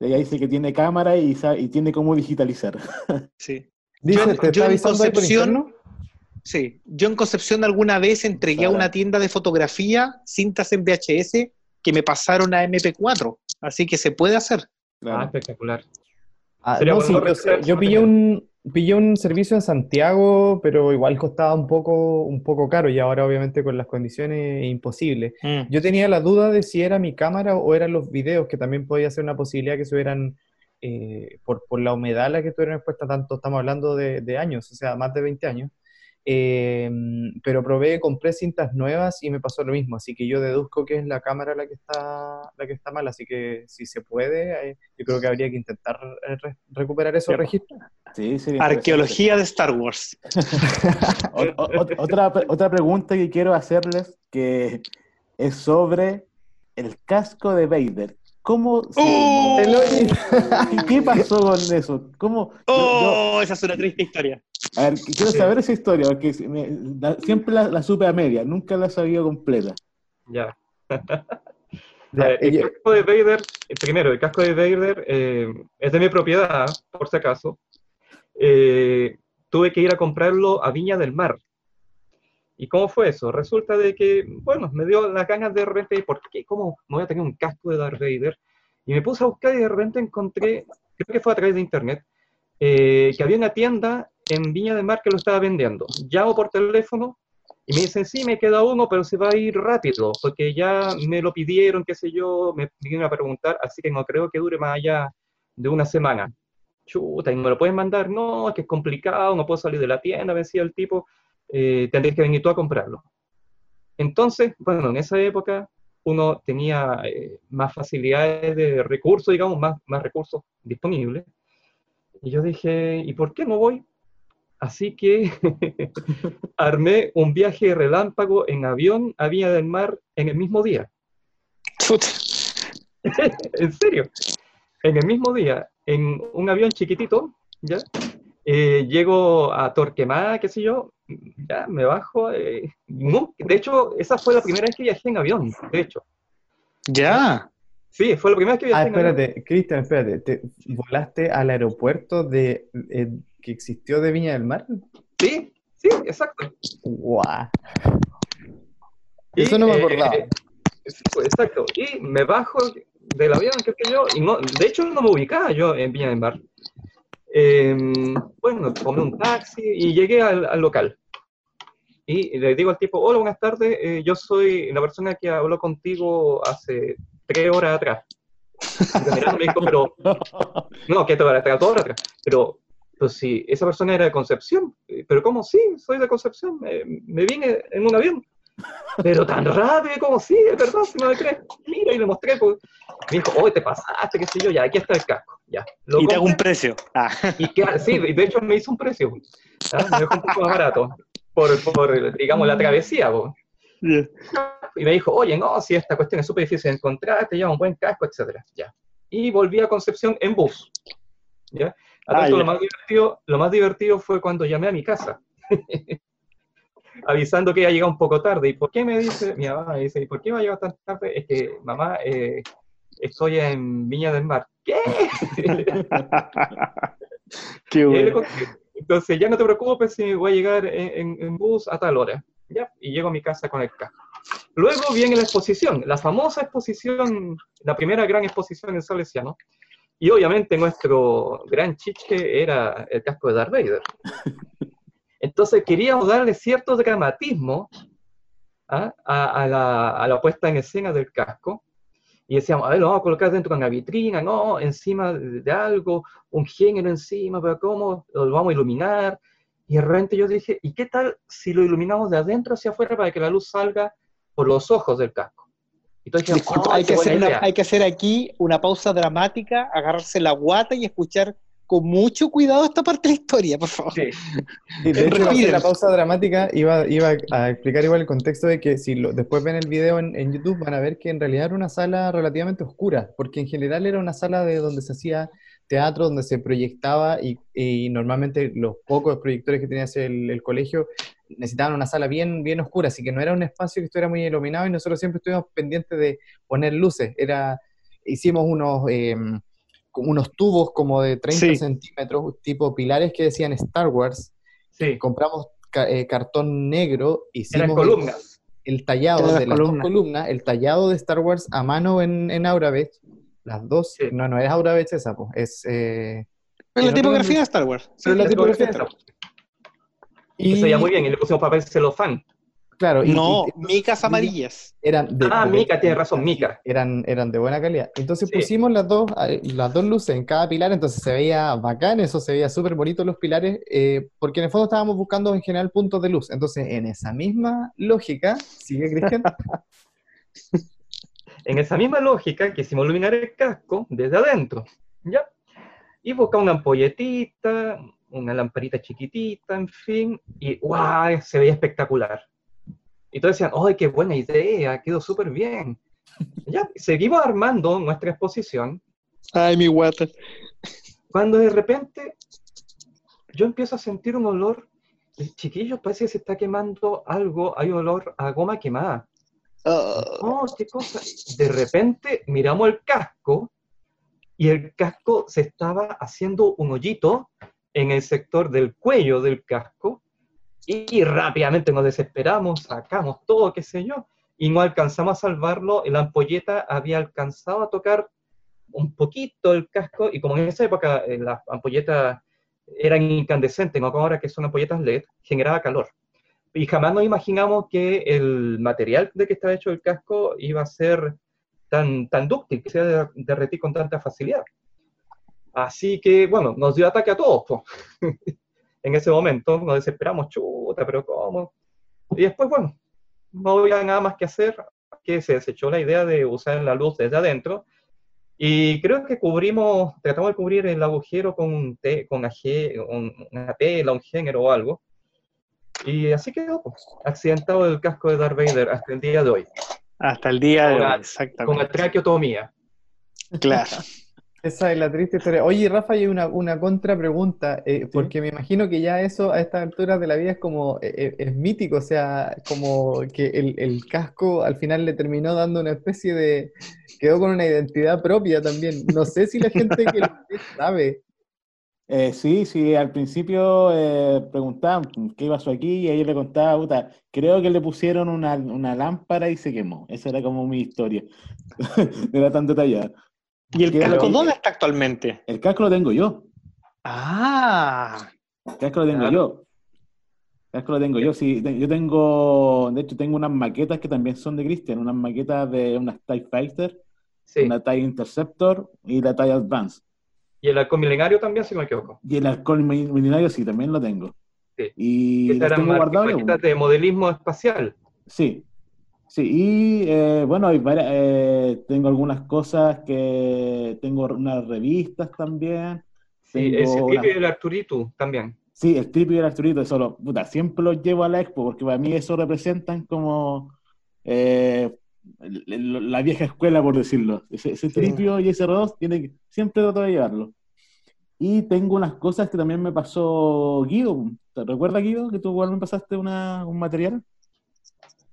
Ella dice que tiene cámara y, sabe- y tiene cómo digitalizar. Sí. Dice, Yo- ¿te yo está en Concepción-? Sí, yo en Concepción alguna vez entregué a una tienda de fotografía cintas en VHS que me pasaron a MP4, así que se puede hacer. Ah, espectacular. Ah, no, sí, yo, yo pillé un, pillé un servicio en Santiago, pero igual costaba un poco, un poco caro y ahora obviamente con las condiciones es imposible. Yo tenía la duda de si era mi cámara o eran los videos, que también podía ser una posibilidad que subieran eh, por, por la humedad a la que estuvieron expuestas, tanto estamos hablando de, de años, o sea, más de 20 años. Eh, pero probé, compré cintas nuevas y me pasó lo mismo, así que yo deduzco que es la cámara la que está, la que está mal, así que si se puede, eh, yo creo que habría que intentar eh, re- recuperar esos registros. Sí. Arqueología de Star Wars. Otra, otra pregunta que quiero hacerles, que es sobre el casco de Vader. ¿Cómo se- ¡Oh! ¿Qué- ¿Qué pasó con eso? ¿Cómo? yo- ¡Oh! Esa es una triste historia. a ver, quiero saber esa historia, porque me- siempre la, la supe a media, nunca la sabía completa. Ya. Ya, A ver, el casco de Vader, primero, el casco de Vader eh, es de mi propiedad, por si acaso. Eh, tuve que ir a comprarlo a Viña del Mar. ¿Y cómo fue eso? Resulta de que, bueno, me dio las ganas de repente, ¿por qué? ¿Cómo me voy a tener un casco de Darth Vader? Y me puse a buscar y de repente encontré, creo que fue a través de internet, eh, que había una tienda en Viña del Mar que lo estaba vendiendo. Llamo por teléfono y me dicen, sí, me queda uno, pero se va a ir rápido, porque ya me lo pidieron, qué sé yo, me vinieron a preguntar, así que no creo que dure más allá de una semana. Chuta, ¿y me lo pueden mandar? No, es que es complicado, no puedo salir de la tienda, me decía el tipo, eh, tendréis que venir tú a comprarlo. Entonces, bueno, en esa época uno tenía eh, más facilidades de recursos, digamos, más, más recursos disponibles. Y yo dije, ¿y por qué no voy? Así que armé un viaje relámpago en avión a Villa del Mar en el mismo día. En serio. En el mismo día, en un avión chiquitito, ¿ya? Eh, llego a Torquemada, qué sé yo, ya me bajo. eh, no, de hecho, esa fue la primera vez que viajé en avión, de hecho. Ya. Sí, fue la primera vez que viajé Ah, en avión. espérate, Cristian, espérate. ¿Te volaste al aeropuerto de, eh, que existió de Viña del Mar? Sí, sí, exacto. ¡Guau! Eso no me eh, acordaba. sí, pues, exacto. Y me bajo del avión, qué sé yo, y no, de hecho no me ubicaba yo en Viña del Mar. Eh, bueno, tomé un taxi y llegué al, al local. Y le digo al tipo, hola, buenas tardes, eh, yo soy la persona que habló contigo hace tres horas atrás. Y me dijo, pero, no, que te va a tres horas atrás, pero, pues si esa persona era de Concepción, Eh, pero ¿cómo sí? Soy de Concepción, me, me vine en un avión. Pero tan rápido como sí, es verdad, si no me crees. Mira, y le mostré. Pues. Me dijo, oye, te pasaste, qué sé yo, ya, aquí está el casco. Ya. Lo Y te hago un compré, precio. Ah. y que- sí, de hecho me hizo un precio. ¿ah? Me dejó un poco más barato. Por, por digamos, la travesía. po. Y me dijo, oye, no, si esta cuestión es súper difícil de encontrar, te lleva un buen casco, etcétera. Ya. Y volví a Concepción en bus. ¿Ya? Ah, tanto, lo, más divertido, lo más divertido fue cuando llamé a mi casa. avisando que iba a llegar un poco tarde. ¿Y por qué me dice, mi mamá me dice, ¿y por qué va a llegar tan tarde? Es que, mamá, eh, estoy en Viña del Mar. ¿Qué? Qué Y ahí le bueno. conté. Entonces, ya no te preocupes si voy a llegar en, en- en bus a tal hora. ¿ya? Y llego a mi casa con el casco. Luego viene la exposición, la famosa exposición, la primera gran exposición en Salesiano. Y obviamente nuestro gran chiche era el casco de Darth Vader. Entonces queríamos darle cierto dramatismo ¿ah? a, a la, a la puesta en escena del casco. Y decíamos, a ver, lo vamos a colocar dentro de una vitrina, no, encima de, algo, un género encima, pero ¿cómo lo vamos a iluminar? Y de repente yo dije, ¿y qué tal si lo iluminamos de adentro hacia afuera para que la luz salga por los ojos del casco? Dijimos, Disculpa, "Oh, hay, qué que hacer buena una- idea". hay que hacer aquí una pausa dramática, agarrarse la guata y escuchar con mucho cuidado esta parte de la historia, por favor. Sí. Sí, de hecho, la pausa dramática iba, iba a explicar igual el contexto de que si lo- después ven el video en, en YouTube van a ver que en realidad era una sala relativamente oscura, porque en general era una sala de donde se hacía teatro, donde se proyectaba y, y normalmente los pocos proyectores que tenía el, el colegio necesitaban una sala bien, bien oscura, así que no era un espacio que estuviera muy iluminado y nosotros siempre estuvimos pendientes de poner luces. Era, hicimos unos... em, unos tubos como de 30 Sí. centímetros, tipo pilares que decían Star Wars, Sí, compramos ca- eh, cartón negro, eran hicimos el, columnas. el tallado Eran las de las columnas. dos columnas, el tallado de Star Wars a mano en, en Aurabech, las dos, Sí. no, no es Aurabech esa, pues, es... eh, Pero la tipografía de Star Wars. pero la Sí, tipografía esa. Star Wars. Y se veía muy bien, y le pusimos papel celofán. Claro, y, No, y- micas amarillas. eran de, Ah, de- mica, tienes razón, mica. Eran, eran de buena calidad. Entonces Sí. pusimos las dos, eh, las dos luces en cada pilar, entonces se veía bacán, eso se veía súper bonito los pilares, eh, porque en el fondo estábamos buscando en general puntos de luz. Entonces, en esa misma lógica, sigue Cristian, En esa misma lógica quisimos iluminar el casco desde adentro, ¿ya? Y buscamos una ampolletita, una lamparita chiquitita, en fin, y ¡guau! Se veía espectacular. Y todos decían, ¡ay, qué buena idea! Quedó súper bien. Ya, seguimos armando nuestra exposición Ay, mi guata. cuando de repente yo empiezo a sentir un olor, chiquillos, parece que se está quemando algo, hay olor a goma quemada. Ah, Oh, qué cosa. De repente miramos el casco y el casco se estaba haciendo un hoyito en el sector del cuello del casco y rápidamente nos desesperamos, sacamos todo, qué sé yo, y no alcanzamos a salvarlo. La ampolleta había alcanzado a tocar un poquito el casco y como en esa época eh, las ampolletas eran incandescentes, no como ahora que son ampolletas LED, generaba calor. Y jamás nos imaginamos que el material de que estaba hecho el casco iba a ser tan, tan dúctil, que se iba a derretir con tanta facilidad. Así que, bueno, nos dio ataque a todos. en ese momento nos desesperamos, chuta, pero ¿cómo? Y después, bueno, no había nada más que hacer, que se desechó la idea de usar la luz desde adentro. Y creo que cubrimos, tratamos de cubrir el agujero con, un te- con una tela, un género o algo. Y así quedó, pues, accidentado el casco de Darth Vader hasta el día de hoy, Hasta el día de hoy, Con la- exactamente. con traqueotomía. Claro. Esa es la triste historia. Oye, Rafa, hay una, una contrapregunta, eh, porque me imagino que ya eso a estas alturas de la vida es como, eh, eh, es mítico, o sea, como que el, el casco al final le terminó dando una especie de, quedó con una identidad propia también. No sé si la gente que lo ve sabe. Eh, sí, sí, al principio eh, preguntaban qué pasó aquí y ahí le contaba, puta, creo que le pusieron una, una lámpara y se quemó. Esa era como mi historia. Era tan detallada. ¿Y el casco dónde está actualmente? El casco lo tengo yo. Ah, El casco lo tengo Claro. yo. El casco lo tengo yo. Sí, yo tengo, de hecho, tengo unas maquetas que también son de Christian, unas maquetas de unas TIE Fighter, Sí. una TIE Interceptor y la TIE Advance. Y el halcón milenario también, si no me equivoco. Y el alcohol mi- milenario sí, también lo tengo. Sí. Y eran tengo maquetas de modelismo espacial. Sí, sí, y eh, bueno, hay varias- eh, tengo algunas cosas que tengo unas revistas también. Sí, Tengo ese una- tipo y el Arturito también. Sí, el Tripi y el Arturito, eso lo, puta, siempre los llevo a la expo porque para mí eso representan como eh, el- el- la vieja escuela, por decirlo. Ese, ese Tripio y ese R2 tiene que, siempre trato de llevarlo. Y tengo unas cosas que también me pasó Guido. ¿Te recuerdas, Guido, que tú igual me pasaste una, un material?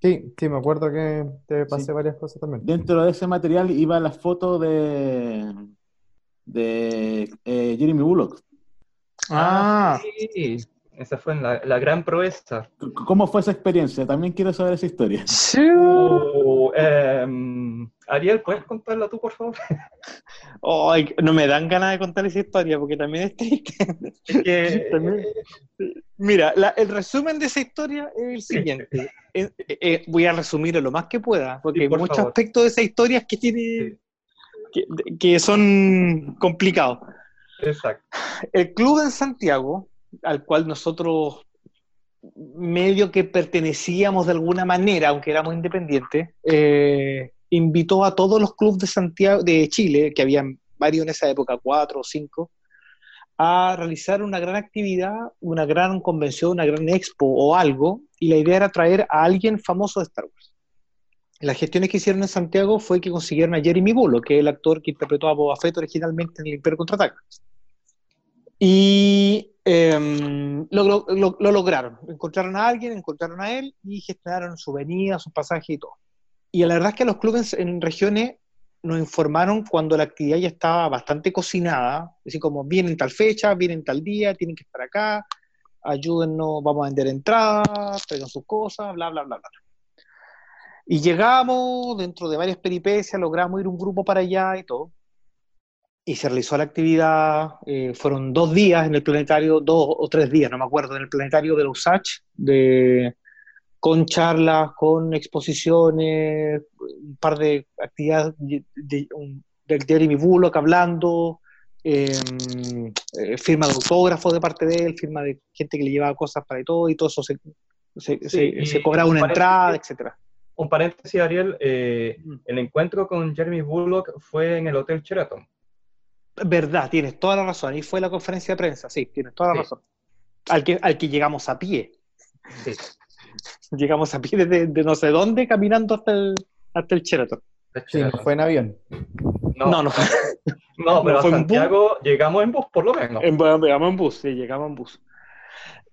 Sí, sí, me acuerdo que te pasé varias cosas también. Dentro de ese material iba la foto de, de eh, Jeremy Bullock. ah, Sí, esa fue la, la gran proeza. ¿Cómo fue esa experiencia? También quiero saber esa historia. sí. Uh, em, Ariel, ¿puedes contarla tú, por favor? Ay, no me dan ganas de contar esa historia porque también es triste. Es que, También. Mira, la- el resumen de esa historia es el siguiente. Eh, eh, voy a resumirlo lo más que pueda, porque Sí, hay muchos favor. aspectos de esa historia que tiene que, que son complicados. Exacto. El club en Santiago, al cual nosotros medio que pertenecíamos de alguna manera, aunque éramos independientes, eh, invitó a todos los clubes de Santiago, de Chile, que habían varios en esa época, cuatro o cinco, a realizar una gran actividad, una gran convención, una gran expo o algo, y la idea era traer a alguien famoso de Star Wars. Las gestiones que hicieron en Santiago fue que consiguieron a Jeremy Bullock, que es el actor que interpretó a Boba Fett originalmente en el Imperio Contraataca. Y em, lo, lo- lo- lo lograron. Encontraron a alguien, encontraron a él y gestionaron su venida, su pasaje y todo. Y la verdad es que los clubes en regiones nos informaron cuando la actividad ya estaba bastante cocinada, así como vienen tal fecha, vienen tal día, tienen que estar acá, ayúdennos, vamos a vender entradas, traigan sus cosas, bla, bla, bla, bla. Y llegamos, dentro de varias peripecias, logramos ir un grupo para allá y todo. Y se realizó la actividad, eh, fueron dos días en el planetario, dos o tres días, no me acuerdo, en el planetario de los USACH, de, con charlas, con exposiciones, un par de actividades de, Jeremy Bullock hablando, eh, eh, firma de autógrafos de parte de él, firma de gente que le llevaba cosas para y todo, y todo eso se, se, Sí, se- y se cobraba una entrada, etcétera. Un paréntesis, Ariel. eh, Mm. el encuentro con Jeremy Bullock fue en el Hotel Sheraton. Verdad, tienes toda la razón. Ahí fue la conferencia de prensa, sí, tienes toda la Sí. razón. Al que, al que llegamos a pie. Sí. Llegamos a pie de, de no sé dónde, caminando hasta el, hasta el Sheraton. Sí, no fue en avión. No, No, no fue. no, pero no a fue en bus. Santiago llegamos en bus por lo menos. En, llegamos en bus, sí, llegamos en bus.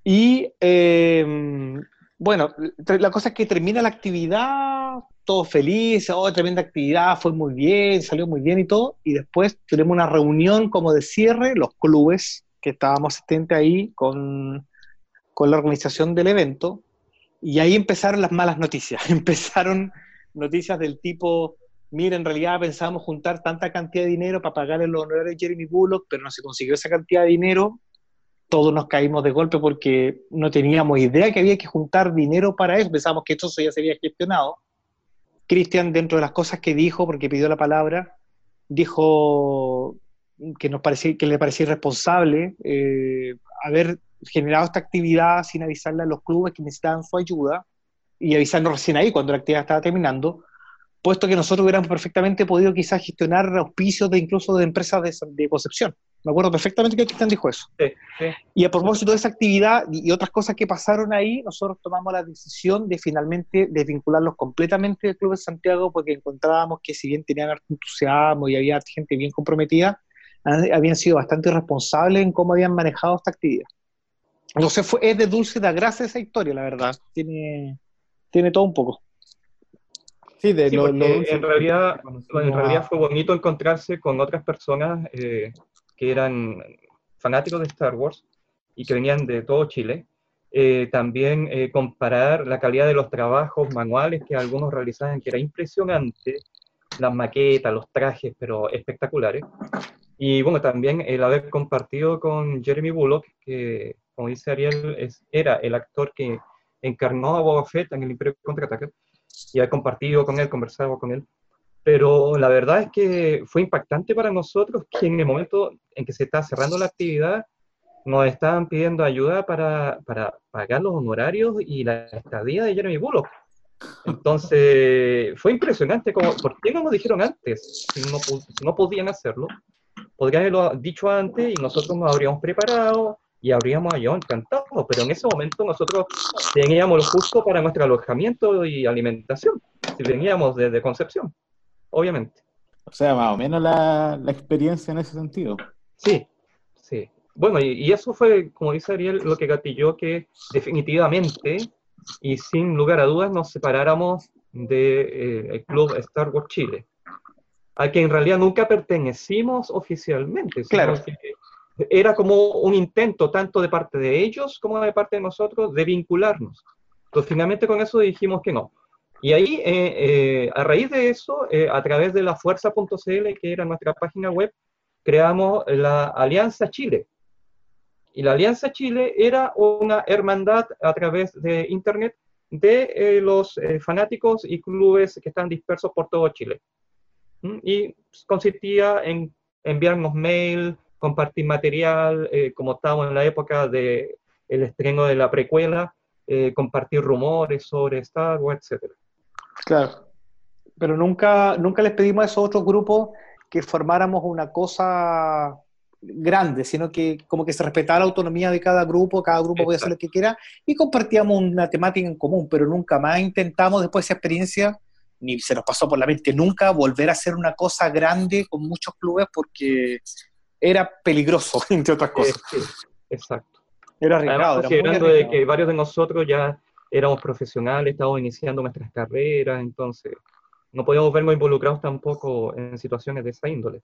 Y eh, bueno, la cosa es que termina la actividad, todo feliz, oh, tremenda actividad, fue muy bien, salió muy bien y todo, y después tenemos una reunión como de cierre, los clubes que estábamos asistentes ahí con, con la organización del evento, y ahí empezaron las malas noticias, empezaron noticias del tipo, mira, en realidad pensábamos juntar tanta cantidad de dinero para pagarle los honorarios de Jeremy Bullock, pero no se consiguió esa cantidad de dinero. Todos nos caímos de golpe porque no teníamos idea que había que juntar dinero para eso. Pensábamos que esto ya se había gestionado. Cristian, dentro de las cosas que dijo, porque pidió la palabra, dijo que, nos parecía, que le parecía irresponsable eh, haber generado esta actividad sin avisarle a los clubes que necesitaban su ayuda y avisarnos recién ahí cuando la actividad estaba terminando, puesto que nosotros hubiéramos perfectamente podido quizás gestionar auspicios de incluso de empresas de, de Concepción. Me acuerdo perfectamente que Cristian dijo eso. Sí, sí. Y a propósito de esa actividad y otras cosas que pasaron ahí, nosotros tomamos la decisión de finalmente desvincularlos completamente del Club de Santiago porque encontrábamos que si bien tenían entusiasmo y había gente bien comprometida, habían sido bastante irresponsables en cómo habían manejado esta actividad. Entonces fue, es de dulce da gracia esa historia, la verdad. Tiene, tiene todo un poco. Sí, de Sí, lo, lo en realidad, en realidad fue bonito encontrarse con otras personas eh, que eran fanáticos de Star Wars y que venían de todo Chile. Eh, también eh, comparar la calidad de los trabajos manuales que algunos realizaban, que era impresionante, las maquetas, los trajes, pero espectaculares. Y bueno, también el haber compartido con Jeremy Bullock, que como dice Ariel, es, era el actor que encarnó a Boba Fett en el Imperio Contraataca, y haber compartido con él, conversado con él. Pero la verdad es que fue impactante para nosotros que en el momento en que se está cerrando la actividad, nos estaban pidiendo ayuda para, para pagar los honorarios y la estadía de Jeremy Bullock. Entonces, fue impresionante. Como, ¿Por qué no nos dijeron antes? Si no, no podían hacerlo, podrían haberlo dicho antes y nosotros nos habríamos preparado y habríamos ayudado encantados. Pero en ese momento nosotros teníamos lo justo para nuestro alojamiento y alimentación, si veníamos desde Concepción, obviamente. O sea, más o menos la, la experiencia en ese sentido. Sí, sí. Bueno, y, y eso fue, como dice Ariel, lo que gatilló que definitivamente y sin lugar a dudas nos separáramos del club Star Wars Chile, a que en realidad nunca pertenecimos oficialmente. Claro. Era como un intento tanto de parte de ellos como de parte de nosotros de vincularnos. Entonces finalmente con eso dijimos que no. Y ahí, eh, eh, a raíz de eso, eh, a través de la fuerza.cl, que era nuestra página web, creamos la Alianza Chile. Y la Alianza Chile era una hermandad a través de Internet de los fanáticos y clubes que están dispersos por todo Chile. ¿Mm? Y consistía en enviarnos mail, compartir material, como estábamos en la época del el estreno de la precuela, compartir rumores sobre Star Wars, etc. Claro. Pero nunca, nunca les pedimos a esos otros grupos que formáramos una cosa grande, sino que como que se respetara la autonomía de cada grupo, cada grupo podía hacer lo que quiera y compartíamos una temática en común, pero nunca más intentamos después de esa experiencia, ni se nos pasó por la mente nunca volver a hacer una cosa grande con muchos clubes porque era peligroso, entre otras Eh, cosas. sí, exacto. Era Además, arriesgado. era muy considerando de que varios de nosotros ya éramos profesionales, estábamos iniciando nuestras carreras, entonces no podíamos vernos involucrados tampoco en situaciones de esa índole.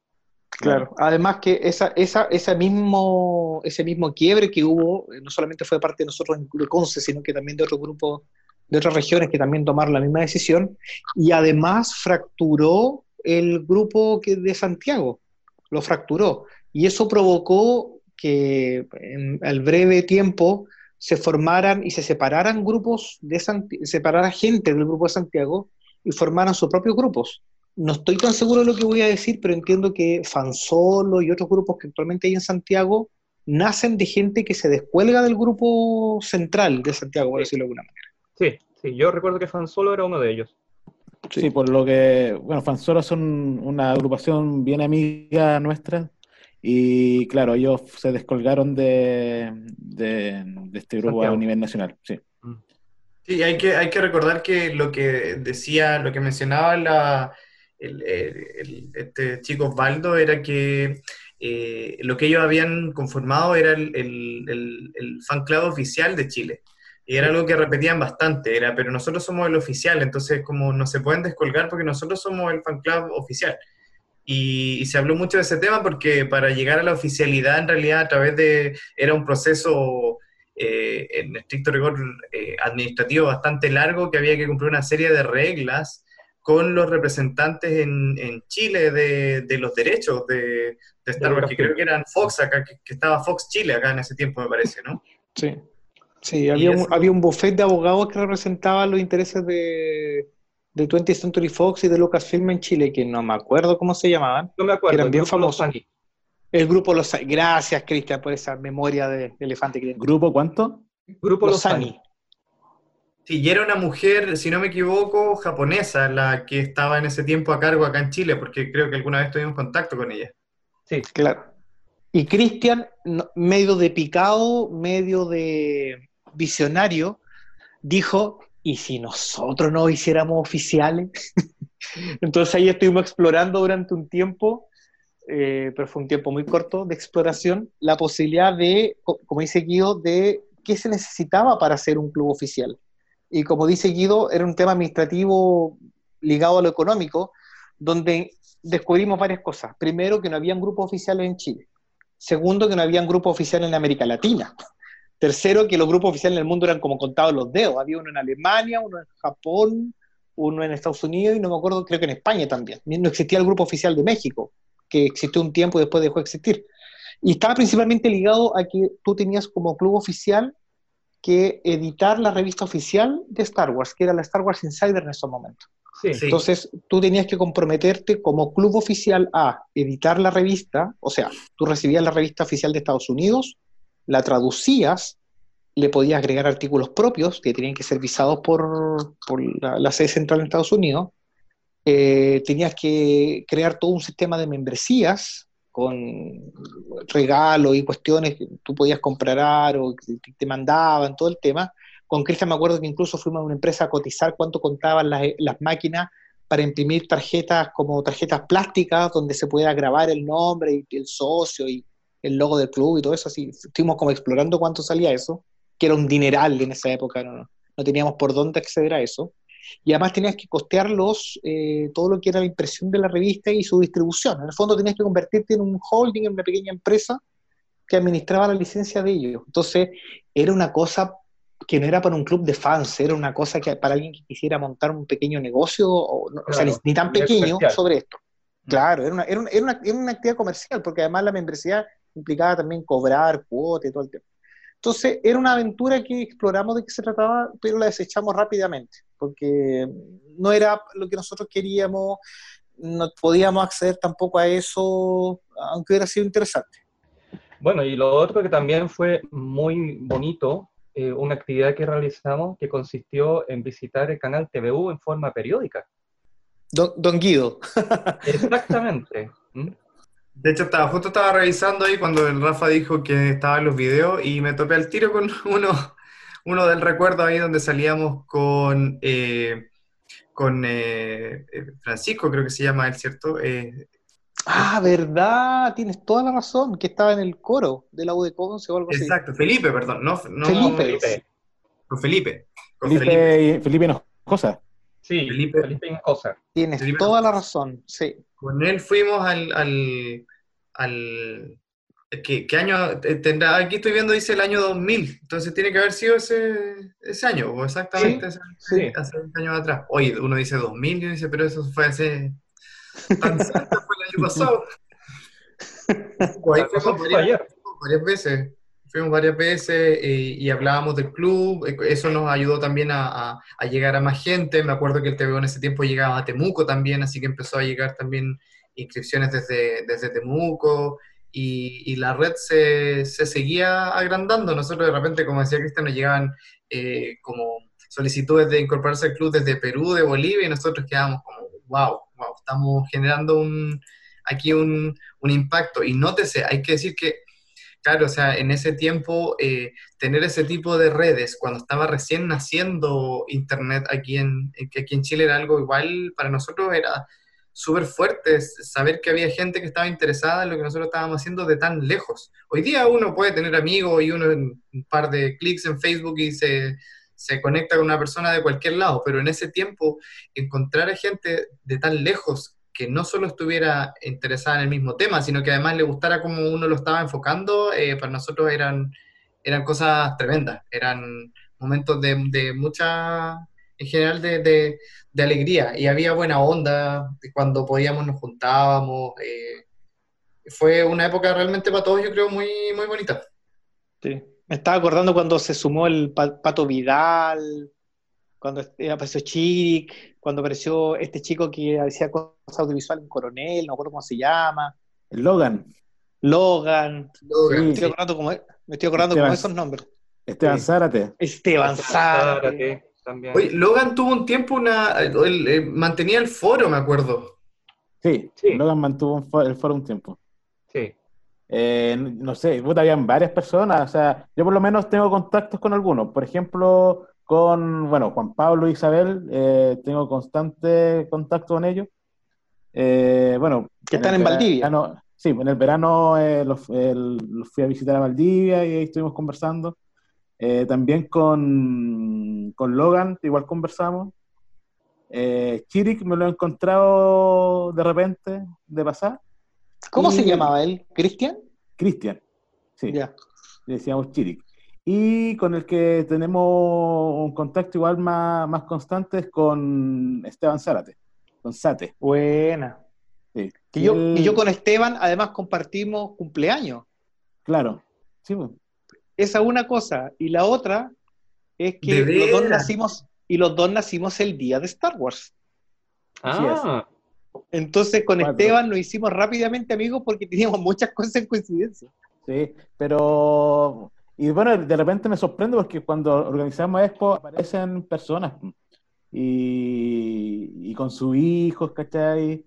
Claro, además que esa, esa, mismo, ese mismo quiebre que hubo, eh, no solamente fue parte de nosotros en Conce, sino que también de otros grupos, de otras regiones que también tomaron la misma decisión, y además fracturó el grupo que de Santiago, lo fracturó, y eso provocó que en el breve tiempo se formaran y se separaran grupos de Santiago, separara gente del grupo de Santiago y formaran sus propios grupos no estoy tan seguro de lo que voy a decir, pero entiendo que Fansolo y otros grupos que actualmente hay en Santiago nacen de gente que se descuelga del grupo central de Santiago, por decirlo de alguna manera. Sí, sí, yo recuerdo que Fan Solo era uno de ellos. Sí, por lo que, bueno, Fansoro son una agrupación bien amiga nuestra y claro, ellos se descolgaron de, de, de este grupo Santiago. a nivel nacional, sí. Sí, hay que, hay que recordar que lo que decía, lo que mencionaba la, el, el- este chico Osvaldo era que eh, lo que ellos habían conformado era el, el- el- el fan club oficial de Chile. Y era algo que repetían bastante, era, pero nosotros somos el oficial, entonces como no se pueden descolgar porque nosotros somos el fan club oficial. Y, y se habló mucho de ese tema porque para llegar a la oficialidad en realidad a través de, era un proceso eh, en estricto rigor eh, administrativo bastante largo que había que cumplir una serie de reglas con los representantes en, en Chile de, de los derechos de, de Star Wars, que creo que eran Fox acá, que, que estaba Fox Chile acá en ese tiempo me parece, ¿no? Sí. Sí, había un, había un buffet de abogados que representaban los intereses de, de 20th Century Fox y de Lucasfilm en Chile, que no me acuerdo cómo se llamaban. No me acuerdo. Eran el bien Los famosos. El grupo Los Ani. Gracias, Cristian, por esa memoria de elefante que ¿Grupo cuánto? Grupo Los Los Ani. Ani. Sí, y era una mujer, si no me equivoco, japonesa, la que estaba en ese tiempo a cargo acá en Chile, porque creo que alguna vez tuvimos contacto con ella. Sí, Claro. Y Cristian, medio de picado, medio de visionario, dijo, ¿y si nosotros no hiciéramos oficiales? Entonces ahí estuvimos explorando durante un tiempo, eh, pero fue un tiempo muy corto de exploración, la posibilidad de, co- como dice Guido, de qué se necesitaba para ser un club oficial. Y como dice Guido, era un tema administrativo ligado a lo económico, donde descubrimos varias cosas. Primero, que no habían grupos oficiales en Chile. Segundo, que no habían grupos oficiales en América Latina. Tercero, que los grupos oficiales en el mundo eran como contados los dedos. Había uno en Alemania, uno en Japón, uno en Estados Unidos y no me acuerdo, creo que en España también. No existía el grupo oficial de México, que existió un tiempo y después dejó de existir. Y estaba principalmente ligado a que tú tenías como club oficial que editar la revista oficial de Star Wars, que era la Star Wars Insider en esos momentos. sí. Sí. Entonces, tú tenías que comprometerte como club oficial a editar la revista, o sea, tú recibías la revista oficial de Estados Unidos, la traducías, le podías agregar artículos propios que tenían que ser visados por, por la, sede central en Estados Unidos, eh, tenías que crear todo un sistema de membresías con regalos y cuestiones que tú podías comprar o que te mandaban, todo el tema. Con Cristian me acuerdo que incluso fuimos a una empresa a cotizar cuánto contaban las, las máquinas para imprimir tarjetas como tarjetas plásticas donde se pudiera grabar el nombre y el socio y el logo del club y todo eso. Así, estuvimos como explorando cuánto salía eso, que era un dineral en esa época, no, no teníamos por dónde acceder a eso. Y además tenías que costear los, eh, todo lo que era la impresión de la revista y su distribución. En el fondo tenías que convertirte en un holding, en una pequeña empresa que administraba la licencia de ellos. Entonces, era una cosa que no era para un club de fans, era una cosa que para alguien que quisiera montar un pequeño negocio, o, no- o sea, ni, Claro, ni tan pequeño comercial. sobre esto. Claro, era una, era, una, era, una, era una actividad comercial, porque además la membresía implicaba también cobrar cuotas y todo el tema. Entonces, era una aventura que exploramos de qué se trataba, pero la desechamos rápidamente, porque no era lo que nosotros queríamos, no podíamos acceder tampoco a eso, aunque hubiera sido interesante. Bueno, y lo otro que también fue muy bonito, eh, una actividad que realizamos que consistió en visitar el canal TVU en forma periódica. Don, don Guido, Exactamente. ¿Mm? De hecho, estaba, justo estaba revisando ahí cuando el Rafa dijo que estaba en los videos y me topé al tiro con uno, uno del recuerdo ahí donde salíamos con, eh, con eh, eh, Francisco, creo que se llama él, ¿cierto? Eh, Ah, verdad, tienes toda la razón, que estaba en el coro de la U de Conce o algo así. exacto, Felipe, perdón, no, no Felipe. Felipe. Con Felipe. Con Felipe. Felipe, Felipe Hinojosa. Sí, Felipe. Felipe. Tienes Felipe. toda la razón, sí. Con él fuimos al... al, al ¿qué, qué año tendrá? Aquí estoy viendo, dice el año 2000, entonces tiene que haber sido ese, ese año, o exactamente ese, sí. hace 20 años atrás. Oye, uno dice 2000 y uno dice, pero eso fue hace... Tan fue el año pasado. Pues ahí fuimos varias, ayer. varias veces. Fuimos varias veces eh, y hablábamos del club. eh, Eso nos ayudó también a, llegar a más gente. Me acuerdo que el TVO en ese tiempo llegaba a Temuco también, así que empezó a llegar también inscripciones desde, desde Temuco y, la red se, se seguía agrandando. Nosotros de repente, como decía Cristian, nos llegaban eh, como solicitudes de incorporarse al club desde Perú, de Bolivia, y nosotros quedábamos como, wow, wow, estamos generando un, aquí un, un impacto. Y nótese, hay que decir que Claro, o sea, en ese tiempo, eh, tener ese tipo de redes, cuando estaba recién naciendo Internet aquí en, aquí en Chile, era algo igual, para nosotros era súper fuerte saber que había gente que estaba interesada en lo que nosotros estábamos haciendo de tan lejos. Hoy día uno puede tener amigos y uno un par de clics en Facebook y se, se conecta con una persona de cualquier lado, pero en ese tiempo encontrar a gente de tan lejos que no solo estuviera interesada en el mismo tema, sino que además le gustara cómo uno lo estaba enfocando, eh, para nosotros eran, eran cosas tremendas, eran momentos de, mucha, en general, de, alegría, y había buena onda, cuando podíamos nos juntábamos, eh, fue una época realmente para todos, yo creo, muy, muy bonita. Sí, me estaba acordando cuando se sumó el Pato Vidal, cuando apareció Chirik, cuando apareció este chico que hacía cosas audiovisuales, un coronel, no recuerdo cómo se llama. Logan. Logan. me estoy acordando como, me estoy acordando como esos nombres. Esteban Zárate. Esteban Zárate. También. Oye, Logan tuvo un tiempo una. Eh, mantenía el foro, me acuerdo. Sí, Logan mantuvo el foro un tiempo. Sí. Eh, no sé, habían varias personas. O sea, yo por lo menos tengo contactos con algunos. Por ejemplo, con, bueno, Juan Pablo y Isabel, eh, tengo constante contacto con ellos. Eh, bueno, que están en Valdivia. sí, en el verano eh, los, fui a visitar a Valdivia y ahí estuvimos conversando. también con, con Logan, igual conversamos. Chirik me lo he encontrado de repente, de pasar. ¿Cómo se llamaba él? ¿Cristian? Cristian, sí. Ya. Le decíamos Chirik. Y con el que tenemos un contacto igual más, más constante es con Esteban Zárate, con Sate. Buena. Sí. Que yo, y yo con Esteban además compartimos cumpleaños. Claro. Sí. Pues. Esa una cosa. Y la otra es que los dos nacimos, y los dos nacimos el día de Star Wars. Ah. Entonces con Esteban nos hicimos rápidamente amigos porque teníamos muchas cosas en coincidencia. Sí, pero y bueno, de repente me sorprende porque cuando organizamos Expo aparecen personas y, y con sus hijos, ¿cachai?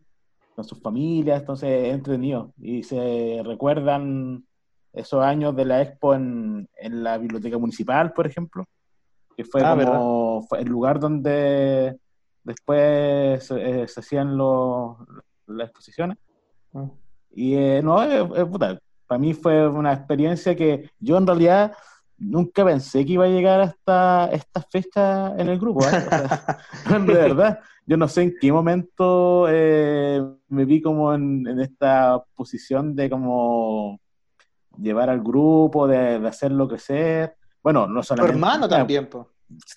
Con sus familias, entonces es entretenido. Y se recuerdan esos años de la Expo en, en la biblioteca municipal, por ejemplo, que fue ah, como el lugar donde después se, eh, hacían los, las exposiciones. Ah. Y eh, no, es, es, para mí fue una experiencia que yo en realidad nunca pensé que iba a llegar hasta esta fecha en el grupo. ¿eh? de verdad, yo no sé en qué momento eh, me vi como en, esta posición de como llevar al grupo, de, de hacerlo crecer. Bueno, no solamente... Tu hermano también, pues.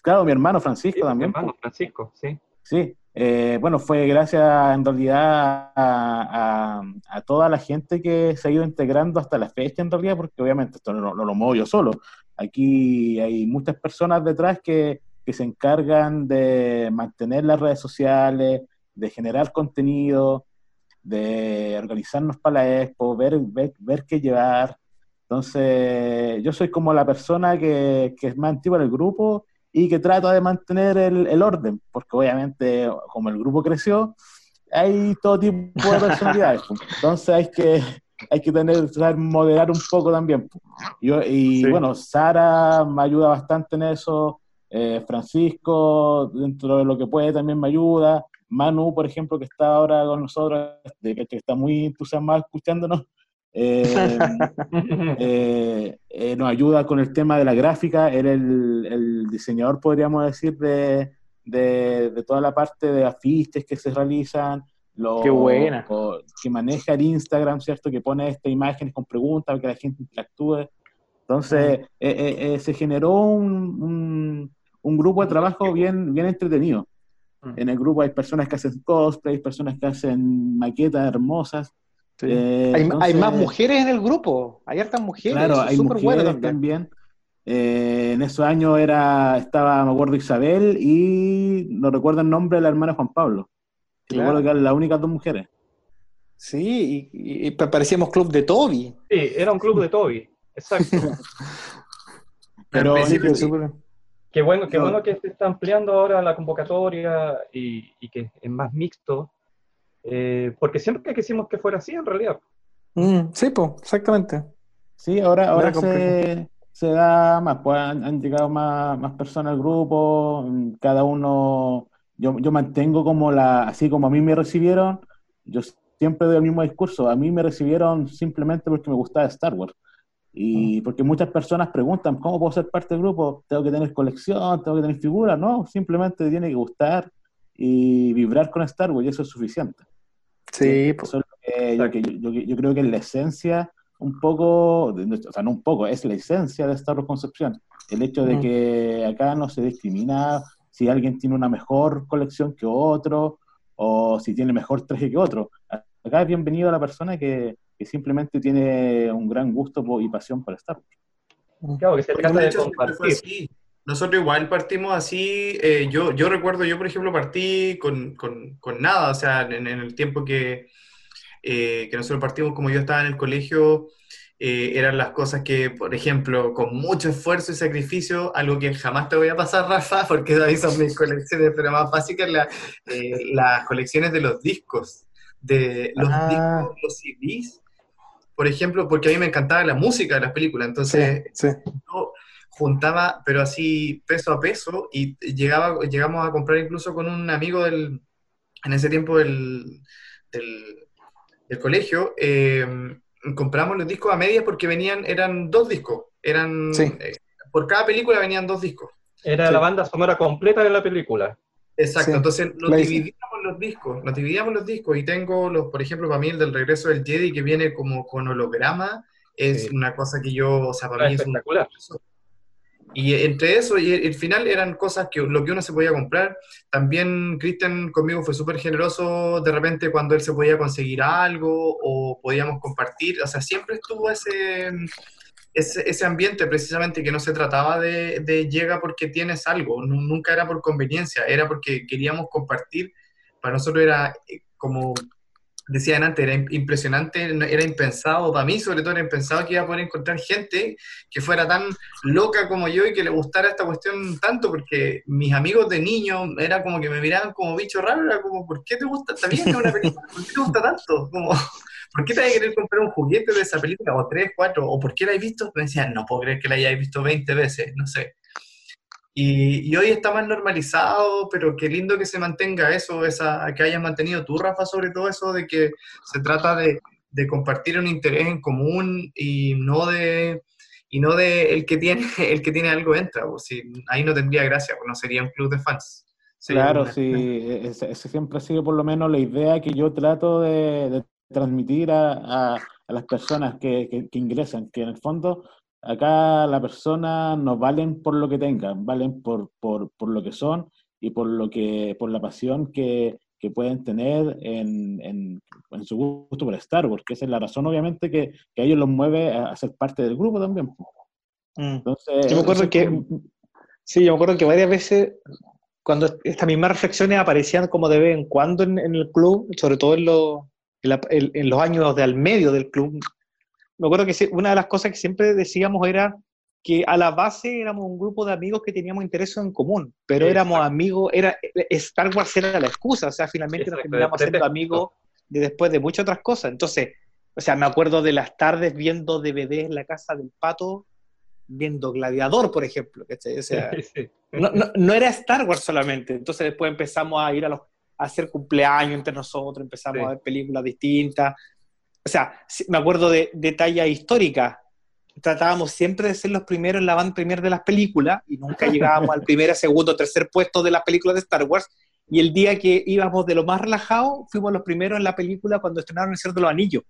Claro, mi hermano Francisco también. Mi hermano Francisco, sí. Sí, eh, bueno, fue gracias en realidad a, toda la gente que se ha ido integrando hasta la fecha en realidad, porque obviamente esto no, lo muevo yo solo. Aquí hay muchas personas detrás que, se encargan de mantener las redes sociales, de generar contenido, de organizarnos para la expo, ver, ver, qué llevar. Entonces, yo soy como la persona que, que es más antigua del grupo y que trata de mantener el, el, orden, porque obviamente como el grupo creció, hay todo tipo de personalidades. Pues. Entonces hay que, hay que tener, saber moderar un poco también. Pues. Yo, y bueno, Sara me ayuda bastante en eso, eh, Francisco, dentro de lo que puede, también me ayuda. Manu, por ejemplo, que está ahora con nosotros, que está muy entusiasmado escuchándonos, nos ayuda con el tema de la gráfica, él el, el diseñador, podríamos decir, de, de, toda la parte de afiches que se realizan, lo, Qué buena. que maneja el Instagram, ¿cierto? Que pone estas imágenes con preguntas para que la gente interactúe. Entonces, se generó un, un, grupo de trabajo bien, bien entretenido. En el grupo hay personas que hacen cosplay, personas que hacen maquetas hermosas, eh, hay, más mujeres en el grupo, hay hartas mujeres. Claro, hay mujeres también. Eh, en esos años era, estaba, me acuerdo, Isabel y no recuerdo el nombre de la hermana Juan Pablo. Recuerdo que eran las únicas dos mujeres. Sí, y, parecíamos club de Toby. Sí, era un club de Toby, exacto. Pero qué bueno, qué bueno que se está ampliando ahora la convocatoria y, y que es más mixto eh, porque siempre quisimos que fuera así en realidad. Mm, sí, pues, exactamente. Sí, ahora, ahora se, se da más, pues han, han llegado más, más personas al grupo, mm, cada uno, yo, yo mantengo como la, así como a mí me recibieron, yo siempre doy el mismo discurso, a mí me recibieron simplemente porque me gustaba Star Wars. Y porque muchas personas preguntan, ¿cómo puedo ser parte del grupo? ¿Tengo que tener colección? ¿Tengo que tener figuras? No, simplemente tiene que gustar y vibrar con Star Wars y eso es suficiente. Sí, pues. Eso es lo que yo, que yo- yo- creo que es la esencia, un poco, o sea, no un poco, es la esencia de Star Wars Concepción. El hecho de Mm. que acá no se discrimina si alguien tiene una mejor colección que otro o si tiene mejor traje que otro. Acá es bienvenido a la persona que, que simplemente tiene un gran gusto y pasión por Star Wars. Claro, que se trata de compartir. Nosotros igual partimos así, eh, yo, yo recuerdo, yo por ejemplo partí con, con- con nada, o sea, en, en el tiempo que, eh, que nosotros partimos, como yo estaba en el colegio, eh, eran las cosas que, por ejemplo, con mucho esfuerzo y sacrificio, algo que jamás te voy a pasar, Rafa, porque ahí son mis colecciones, pero más básicas, la- eh, las colecciones de los discos, de los Ah. discos, los CDs, por ejemplo, porque a mí me encantaba la música de las películas, Sí, entonces sí. yo juntaba, pero así peso a peso, y llegaba, llegamos a comprar incluso con un amigo del, en ese tiempo del, del, del colegio, eh, compramos los discos a medias porque venían, eran dos discos, eran, Sí. eh, por cada película venían dos discos. Era Sí. la banda sonora completa de la película. Exacto, Sí, entonces nos dividíamos los discos, nos dividíamos los discos y tengo los, por ejemplo, para mí el del regreso del Jedi que viene como con holograma, es Sí. una cosa que yo, o sea, para mí es un espectacular. Y entre eso y el, final eran cosas que lo que uno se podía comprar. También Cristian conmigo fue súper generoso de repente cuando él se podía conseguir algo o podíamos compartir. O sea, siempre estuvo ese, ese, ambiente precisamente que no se trataba de, de llega porque tienes algo. Nu- Nunca era por conveniencia, era porque queríamos compartir. Para nosotros era eh, como decían antes, era im- impresionante, era impensado, para mí sobre todo era impensado que iba a poder encontrar gente que fuera tan loca como yo y que le gustara esta cuestión tanto, porque mis amigos de niño era como que me miraban como bicho raro, era como, ¿por qué te gusta? Bien, es una película, ¿por qué te gusta tanto? Como, ¿Por qué te vas a querer comprar un juguete de esa película? O tres, cuatro, o ¿por qué la has visto? Me decían, no puedo creer que la hayáis visto 20 veces, no sé. Y, y hoy está más normalizado, pero qué lindo que se mantenga eso, esa, que hayas mantenido tú, Rafa, sobre todo eso de que se trata de, de compartir un interés en común y no de y no de el que tiene el que tiene algo entra, pues, si, ahí no tendría gracia, pues no sería un club de fans. Claro, una- sí, ese, ese siempre ha sido por lo menos la idea que yo trato de, de transmitir a, a- a las personas que, que- que ingresan, que en el fondo acá las personas no valen por lo que tengan, valen por, por, por lo que son y por lo que, por la pasión que, que pueden tener en, en, en su gusto por Star Wars, que esa es la razón obviamente que, que a ellos los mueve a, a ser parte del grupo también. Mm. Entonces, Yo me acuerdo que, sí, yo me acuerdo que varias veces, cuando estas mismas reflexiones aparecían como de vez en cuando en, en el club, sobre todo en, los- en, la- en los años de al medio del club, me acuerdo que una de las cosas que siempre decíamos era que a la base éramos un grupo de amigos que teníamos intereses en común, pero Sí, éramos exacto. amigos, era, Star Wars era la excusa, o sea, finalmente nos Exacto, terminamos de siendo amigos de después de muchas otras cosas. Entonces, o sea, me acuerdo de las tardes viendo DVD en la casa del pato, viendo Gladiador, por ejemplo. O sea, no, no- no era Star Wars solamente. Entonces después empezamos a ir a, los, a hacer cumpleaños entre nosotros, empezamos Sí. a ver películas distintas. O sea, me acuerdo de, de talla histórica. Tratábamos siempre de ser los primeros en la banda premier de las películas y nunca llegábamos al primer, segundo, tercer puesto de las películas de Star Wars. Y el día que íbamos de lo más relajado, fuimos los primeros en la película cuando estrenaron El Señor de los Anillos,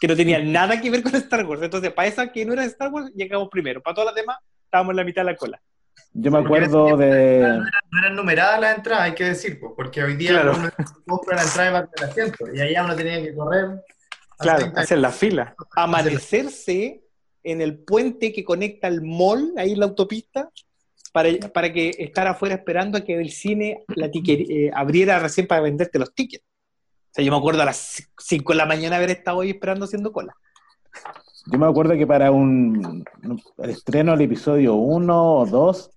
que no tenía nada que ver con Star Wars. Entonces, para esa que no era Star Wars, llegamos primero. Para todas las demás, estábamos en la mitad de la cola. yo me acuerdo tiempo de... No eran numeradas las entradas, hay que decir, porque hoy día Claro. uno compra la entrada y va el asiento, y allá uno tenía que correr. Claro, hacer la fila. Amanecerse en el puente que conecta el mall, ahí en la autopista, para, para que estar afuera esperando a que el cine la ticket, eh, abriera recién para venderte los tickets. O sea, yo me acuerdo a las 5 de la mañana haber estado ahí esperando haciendo cola. Yo me acuerdo que para un el estreno del episodio 1 o 2,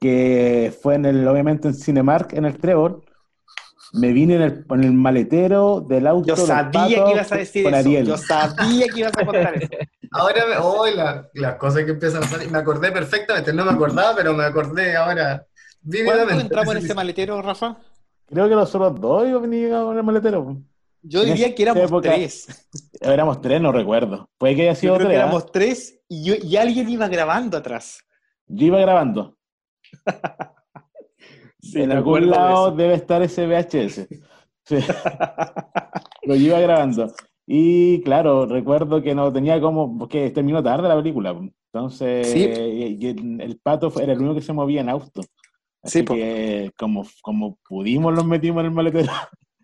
que fue en el, obviamente en Cinemark, en el Trevor, me vine en el, en el maletero del auto. Yo sabía que ibas a decir con eso. Ariel. Yo sabía que ibas a contar eso. Ahora, me, oh, la- las cosas que empiezan a salir, me acordé perfectamente, no me acordaba, pero me acordé ahora ¿Cuándo entramos en ese maletero, Rafa? Creo que nosotros dos veníamos en el maletero. Yo En diría que éramos época- tres. Éramos tres, no recuerdo. Puede que haya Yo sido creo que tres. ¿ah? éramos tres y, yo- y alguien iba grabando atrás. Yo iba grabando. Sí, en algún de lado eso. debe estar ese VHS. Sí. Lo iba grabando. Y claro, recuerdo que no tenía como, porque terminó tarde la película. Entonces, Sí. y- y el, pato era el único que se movía en auto. Así Sí, que como, como pudimos los metimos en el maletero.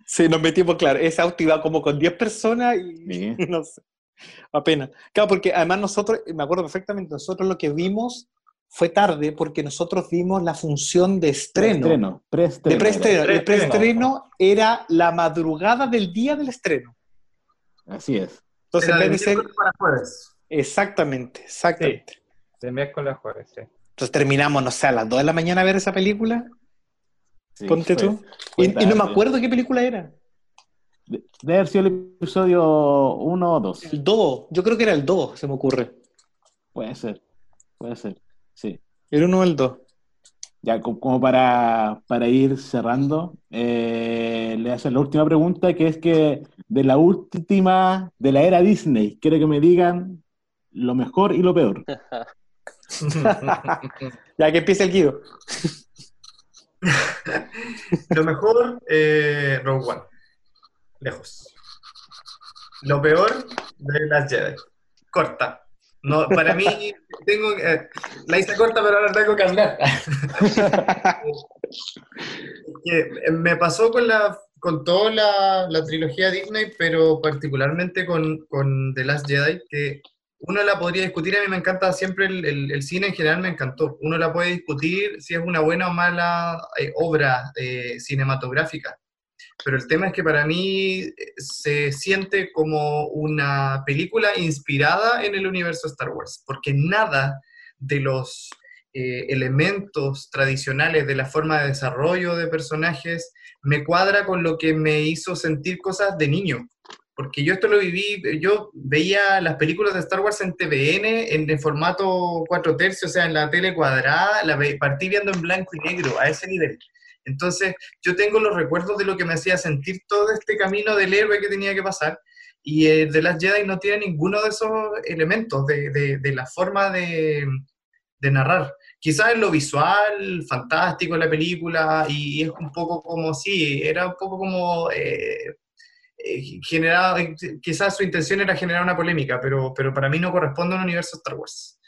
Sí, nos metimos, claro. Ese auto iba como con 10 personas y Sí. no sé. Apenas. Claro, porque además nosotros, me acuerdo perfectamente, nosotros lo que vimos fue tarde porque nosotros vimos la función de estreno. Preestreno, preestreno De preestreno. era. El preestreno era la madrugada del día del estreno. Así es. Entonces, Era en vez de ser. miércoles para jueves. Exactamente, exactamente. De miércoles a jueves, sí. Entonces terminamos, no sé, a las 2 de la mañana a ver esa película. Sí, Ponte fue- tú. fue Y, y no me acuerdo qué película era. De- Debe haber sido el episodio 1 o 2. El 2. Yo creo que era el 2, se me ocurre. Puede ser. Puede ser. Sí. El 1 o el 2. Ya, co- como para, para ir cerrando, eh, le hacer la última pregunta, que es que de la última, de la era Disney, quiero que me digan lo mejor y lo peor. Ya que empiece el Guido. Lo mejor, eh, Rogue One. Lejos. Lo peor, de las Jedi. Corta. No, para mí, tengo, eh, la hice corta, pero ahora tengo que hablar. eh, me pasó con la con toda la, la trilogía Disney, pero particularmente con, con The Last Jedi, que uno la podría discutir, a mí me encanta siempre el, el- el cine en general, me encantó. Uno la puede discutir si es una buena o mala eh, obra eh, cinematográfica. Pero el tema es que para mí eh, se siente como una película inspirada en el universo Star Wars, porque nada de los eh, elementos tradicionales de la forma de desarrollo de personajes me cuadra con lo que me hizo sentir cosas de niño. Porque yo esto lo viví, yo veía las películas de Star Wars en TVN en el formato 4 tercios, o sea, en la tele cuadrada, la partí viendo en blanco y negro, a ese nivel. Entonces, yo tengo los recuerdos de lo que me hacía sentir todo este camino del héroe que tenía que pasar. Y eh, The Last Jedi no tiene ninguno de esos elementos de, de- de la forma de, de narrar. Quizás en lo visual, fantástico la película, y es un poco como, sí, era un poco como eh, eh, generado, eh, quizás su intención era generar una polémica, pero, pero para mí no corresponde a un universo Star Wars.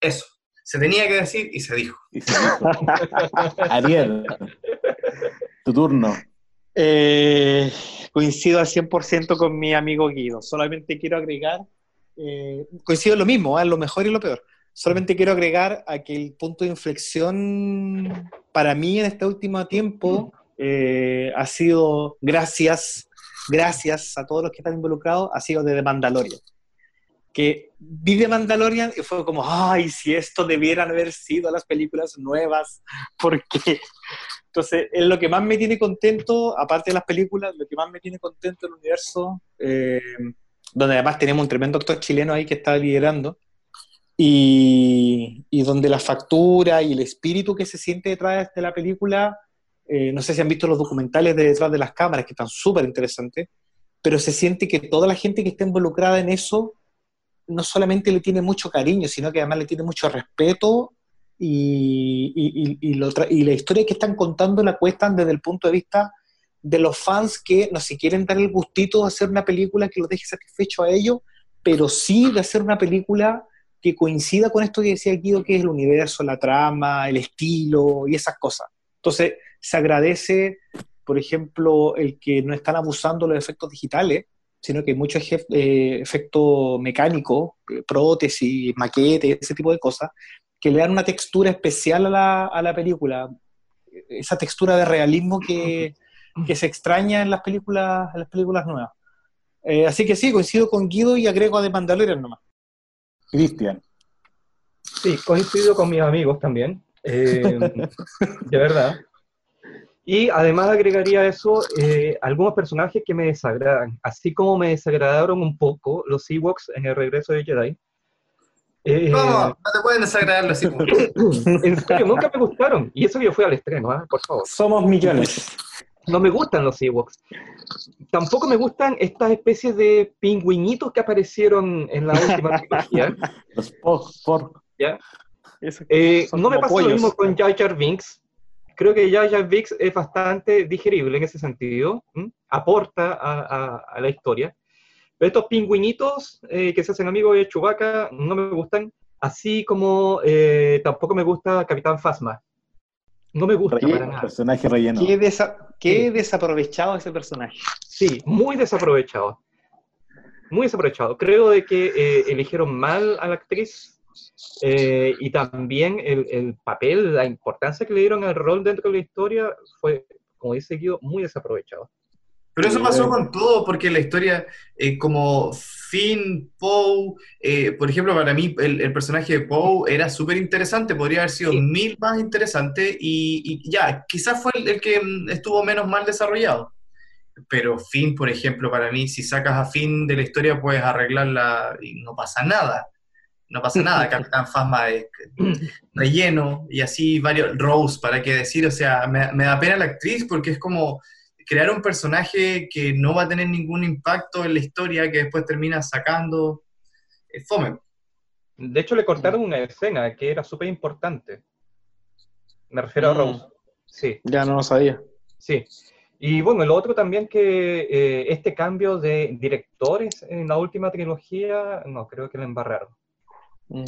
Eso, se tenía que decir y se dijo. Y se dijo. Ariel, tu turno. Eh, coincido al 100% con mi amigo Guido. Solamente quiero agregar, eh, coincido en lo mismo, ¿eh? lo mejor y lo peor. Solamente quiero agregar a que el punto de inflexión para mí en este último tiempo eh, ha sido, gracias, gracias a todos los que están involucrados, ha sido de The Mandalorian. Que vi The Mandalorian y fue como, ay, si esto debieran haber sido las películas nuevas, porque entonces, es lo que más me tiene contento, aparte de las películas, lo que más me tiene contento el universo, eh, donde además tenemos un tremendo actor chileno ahí que está liderando, y, donde la factura y el espíritu que se siente detrás de la película, eh, no sé si han visto los documentales de detrás de las cámaras, que están súper interesantes, pero se siente que toda la gente que está involucrada en eso no solamente le tiene mucho cariño, sino que además le tiene mucho respeto y, y- y- lo y la historia que están contando la cuestan desde el punto de vista de los fans que no se quieren dar el gustito de hacer una película que los deje satisfecho a ellos, pero sí de hacer una película que coincida con esto que decía Guido, que es el universo, la trama, el estilo y esas cosas. Entonces, se agradece, por ejemplo, el que no están abusando los efectos digitales, sino que hay mucho eh, efecto mecánico, eh, prótesis, maquetes, ese tipo de cosas, que le dan una textura especial a la, a la película, esa textura de realismo que, que se extraña en las películas, en las películas nuevas. Eh, así que sí, coincido con Guido y agrego a The Mandalorian nomás. Cristian. Sí, coincido con mis amigos también. eh, de verdad. Y además agregaría a eso eh, algunos personajes que me desagradan, así como me desagradaron un poco los Ewoks en el regreso de Jedi. Eh, No, no te pueden desagradar los en serio, nunca me gustaron. Y eso que yo fui al estreno, ¿ah? por favor. Somos millones. No me gustan los Ewoks. Tampoco me gustan estas especies de pingüinitos que aparecieron en la última trilogía. Los Pork. ¿ya? Eh, no me pasa lo mismo con Jar Jar Binks. Creo que Jar Jar Binks es bastante digerible en ese sentido. Aporta a, a- a la historia. Pero estos pingüinitos eh, que se hacen amigos de Chewbacca no me gustan. Así como eh, tampoco me gusta Capitán Phasma. No me gusta Relleno, para nada. personaje relleno. Qué, desa- qué Sí. desaprovechado ese personaje. Sí, muy desaprovechado. Muy desaprovechado. Creo de que eh, eligieron mal a la actriz eh, y también el, el papel, la importancia que le dieron al rol dentro de la historia fue, como dice Guido, muy desaprovechado. Pero eso pasó con todo, porque la historia, eh, como Finn, Poe, eh, por ejemplo, para mí el, el personaje de Poe era súper interesante, podría haber sido Sí. mil más interesante y, y ya, quizás fue el, el que mm, estuvo menos mal desarrollado. Pero Finn, por ejemplo, para mí, si sacas a Finn de la historia, puedes arreglarla y no pasa nada. No pasa nada, Capitán Phasma es relleno y así varios, Rose, para qué decir, o sea, me, me da pena la actriz porque es como crear un personaje que no va a tener ningún impacto en la historia, que después termina sacando. Es fome. De hecho, le cortaron una escena que era súper importante. Me refiero a Mm. Rose. Sí. Ya no lo sabía. Sí. Y bueno, lo otro también que eh, este cambio de directores en la última trilogía, no, creo que la embarraron. Mm.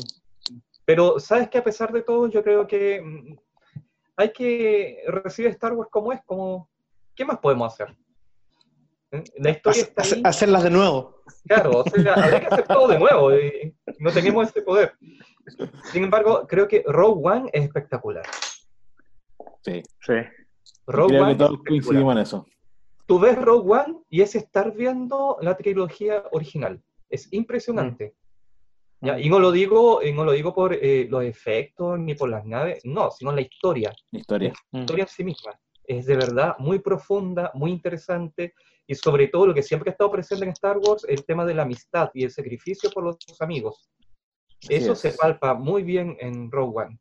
Pero, ¿sabes que A pesar de todo, yo creo que mm, hay que recibir Star Wars como es, como, ¿qué más podemos hacer? ¿Eh? La historia Hace- está ahí, hacerlas de nuevo. claro, o sea, habría que hacer todo de nuevo, y no tenemos ese poder. Sin embargo, creo que Rogue One es espectacular. Sí. Sí. Rogue Creo One que todos coincidimos en eso. tú ves Rogue One y es estar viendo la trilogía original. Es impresionante. ¿ya? Y no lo digo, y no lo digo por eh, los efectos ni por las naves, no, sino la historia. La historia. La historia en sí misma. Es de verdad muy profunda, muy interesante y sobre todo lo que siempre ha estado presente en Star Wars, el tema de la amistad y el sacrificio por los amigos. Eso es. se palpa muy bien en Rogue One.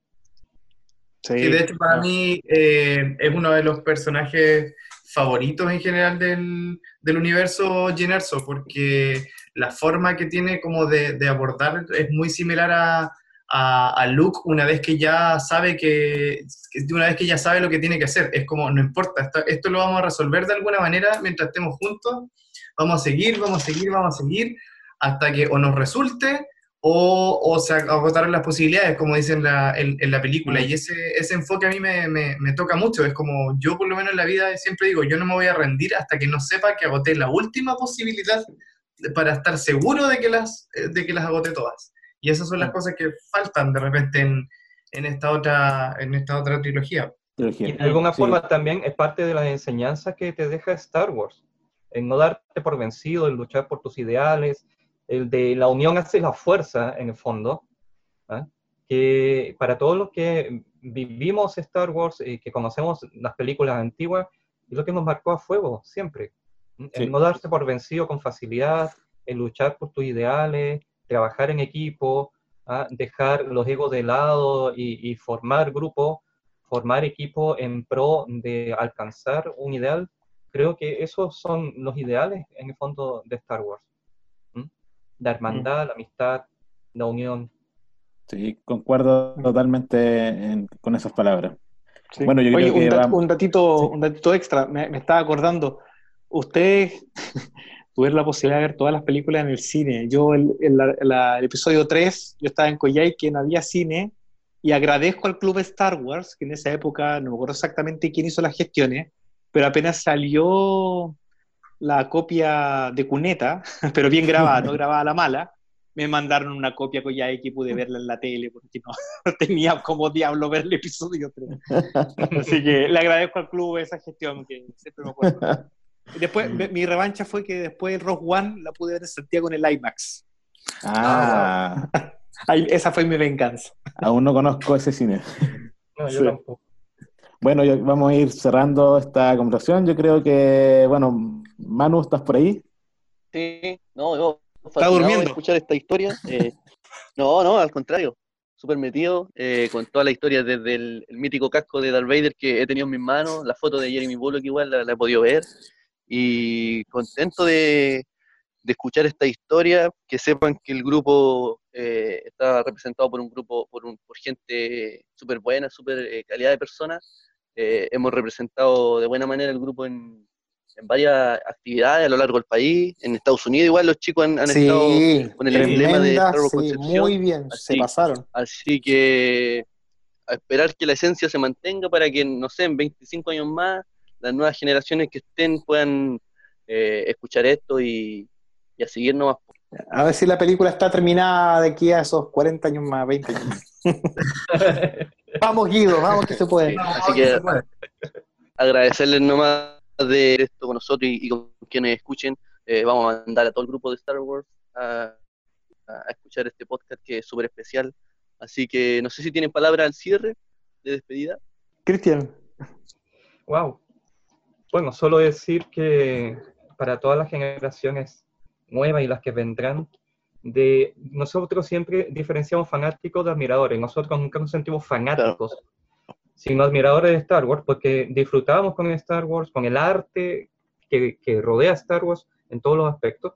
Sí. Sí, de hecho, para mí eh, es uno de los personajes favoritos en general del, del universo Generso, porque la forma que tiene como de, de abordar es muy similar a, a, a Luke una vez que ya sabe que, una vez que ya sabe lo que tiene que hacer. Es como, no importa, esto, esto lo vamos a resolver de alguna manera mientras estemos juntos, vamos a seguir, vamos a seguir, vamos a seguir, hasta que o nos resulte o, o se agotaron las posibilidades, como dicen la- en, en la película. Y ese, ese enfoque a mí me, me- me toca mucho. Es como yo, por lo menos en la vida, siempre digo, yo no me voy a rendir hasta que no sepa que agoté la última posibilidad para estar seguro de que las, eh, de que las agoté todas. Y esas son las cosas que faltan de repente en, en, esta, otra, en esta otra trilogía. Trilogía. Y de alguna Sí. forma también es parte de las enseñanzas que te deja Star Wars. El no darte por vencido, el luchar por tus ideales, el de la unión hace la fuerza, en el fondo. ¿ah? Que para todos los que vivimos Star Wars y que conocemos las películas antiguas, es lo que nos marcó a fuego siempre. El Sí. no darse por vencido con facilidad, el luchar por tus ideales, trabajar en equipo, ¿ah? dejar los egos de lado y, y formar grupos formar equipo en pro de alcanzar un ideal, creo que esos son los ideales en el fondo de Star Wars. ¿Mm? La hermandad, la amistad, la unión. Sí, concuerdo totalmente en- con esas palabras. Sí. Bueno, yo creo que un, dat- un datito, un datito extra, me, me estaba acordando. Ustedes tuvieron la posibilidad de ver todas las películas en el cine. Yo, el, el- la- el episodio 3, yo estaba en Coyhai, que no había cine, y agradezco al club Star Wars, que en esa época no me acuerdo exactamente quién hizo las gestiones, pero apenas salió la copia de cuneta, pero bien grabada, no grabada a la mala, me mandaron una copia Coyhai que pude verla en la tele, porque no tenía como diablo ver el episodio 3. Así que le agradezco al club esa gestión que siempre me acuerdo. Después, mi, mi revancha fue que después el Rock One la pude ver en Santiago en el IMAX. Ah, Ahí- esa fue mi venganza. aún no conozco ese cine. No, yo Sí. tampoco. Bueno, yo- vamos a ir cerrando esta conversación. Yo creo que, bueno, Manu, ¿estás por ahí? Sí, no, yo de durmiendo. escuchar esta historia. eh, no, no, al contrario, súper metido eh, con toda la historia desde el, el mítico casco de Darth Vader que he tenido en mis manos, la foto de Jeremy Bullock igual la, la he podido ver y contento de, de escuchar esta historia, que sepan que el grupo eh, está representado por un grupo, por, un, por gente súper buena, súper eh, calidad de personas. Eh, hemos representado de buena manera el grupo en, en varias actividades a lo largo del país. En Estados Unidos igual los chicos han, han estado Sí, con el emblema de tremenda, Star Wars sí, Concepción. muy bien, se Así. pasaron. Así que a esperar que la esencia se mantenga para que, no sé, en 25 años más, las nuevas generaciones que estén puedan eh, escuchar esto y, y a seguir nomás. A ver si la película está terminada de aquí a esos 40 años más, 20 años más. vamos, Guido, vamos que se puede. No, Así que que- puede. Agradecerles nomás de esto con nosotros y, y con quienes escuchen. Eh, vamos a mandar a todo el grupo de Star Wars a, a escuchar este podcast que es súper especial. Así que no sé si tienen palabras al cierre de despedida. Cristian, Wow. Bueno, solo decir que para todas las generaciones nuevas y las que vendrán, de nosotros siempre diferenciamos fanáticos de admiradores. Nosotros nunca nos sentimos fanáticos, sino admiradores de Star Wars, porque disfrutamos con Star Wars, con el arte que, que rodea a Star Wars en todos los aspectos.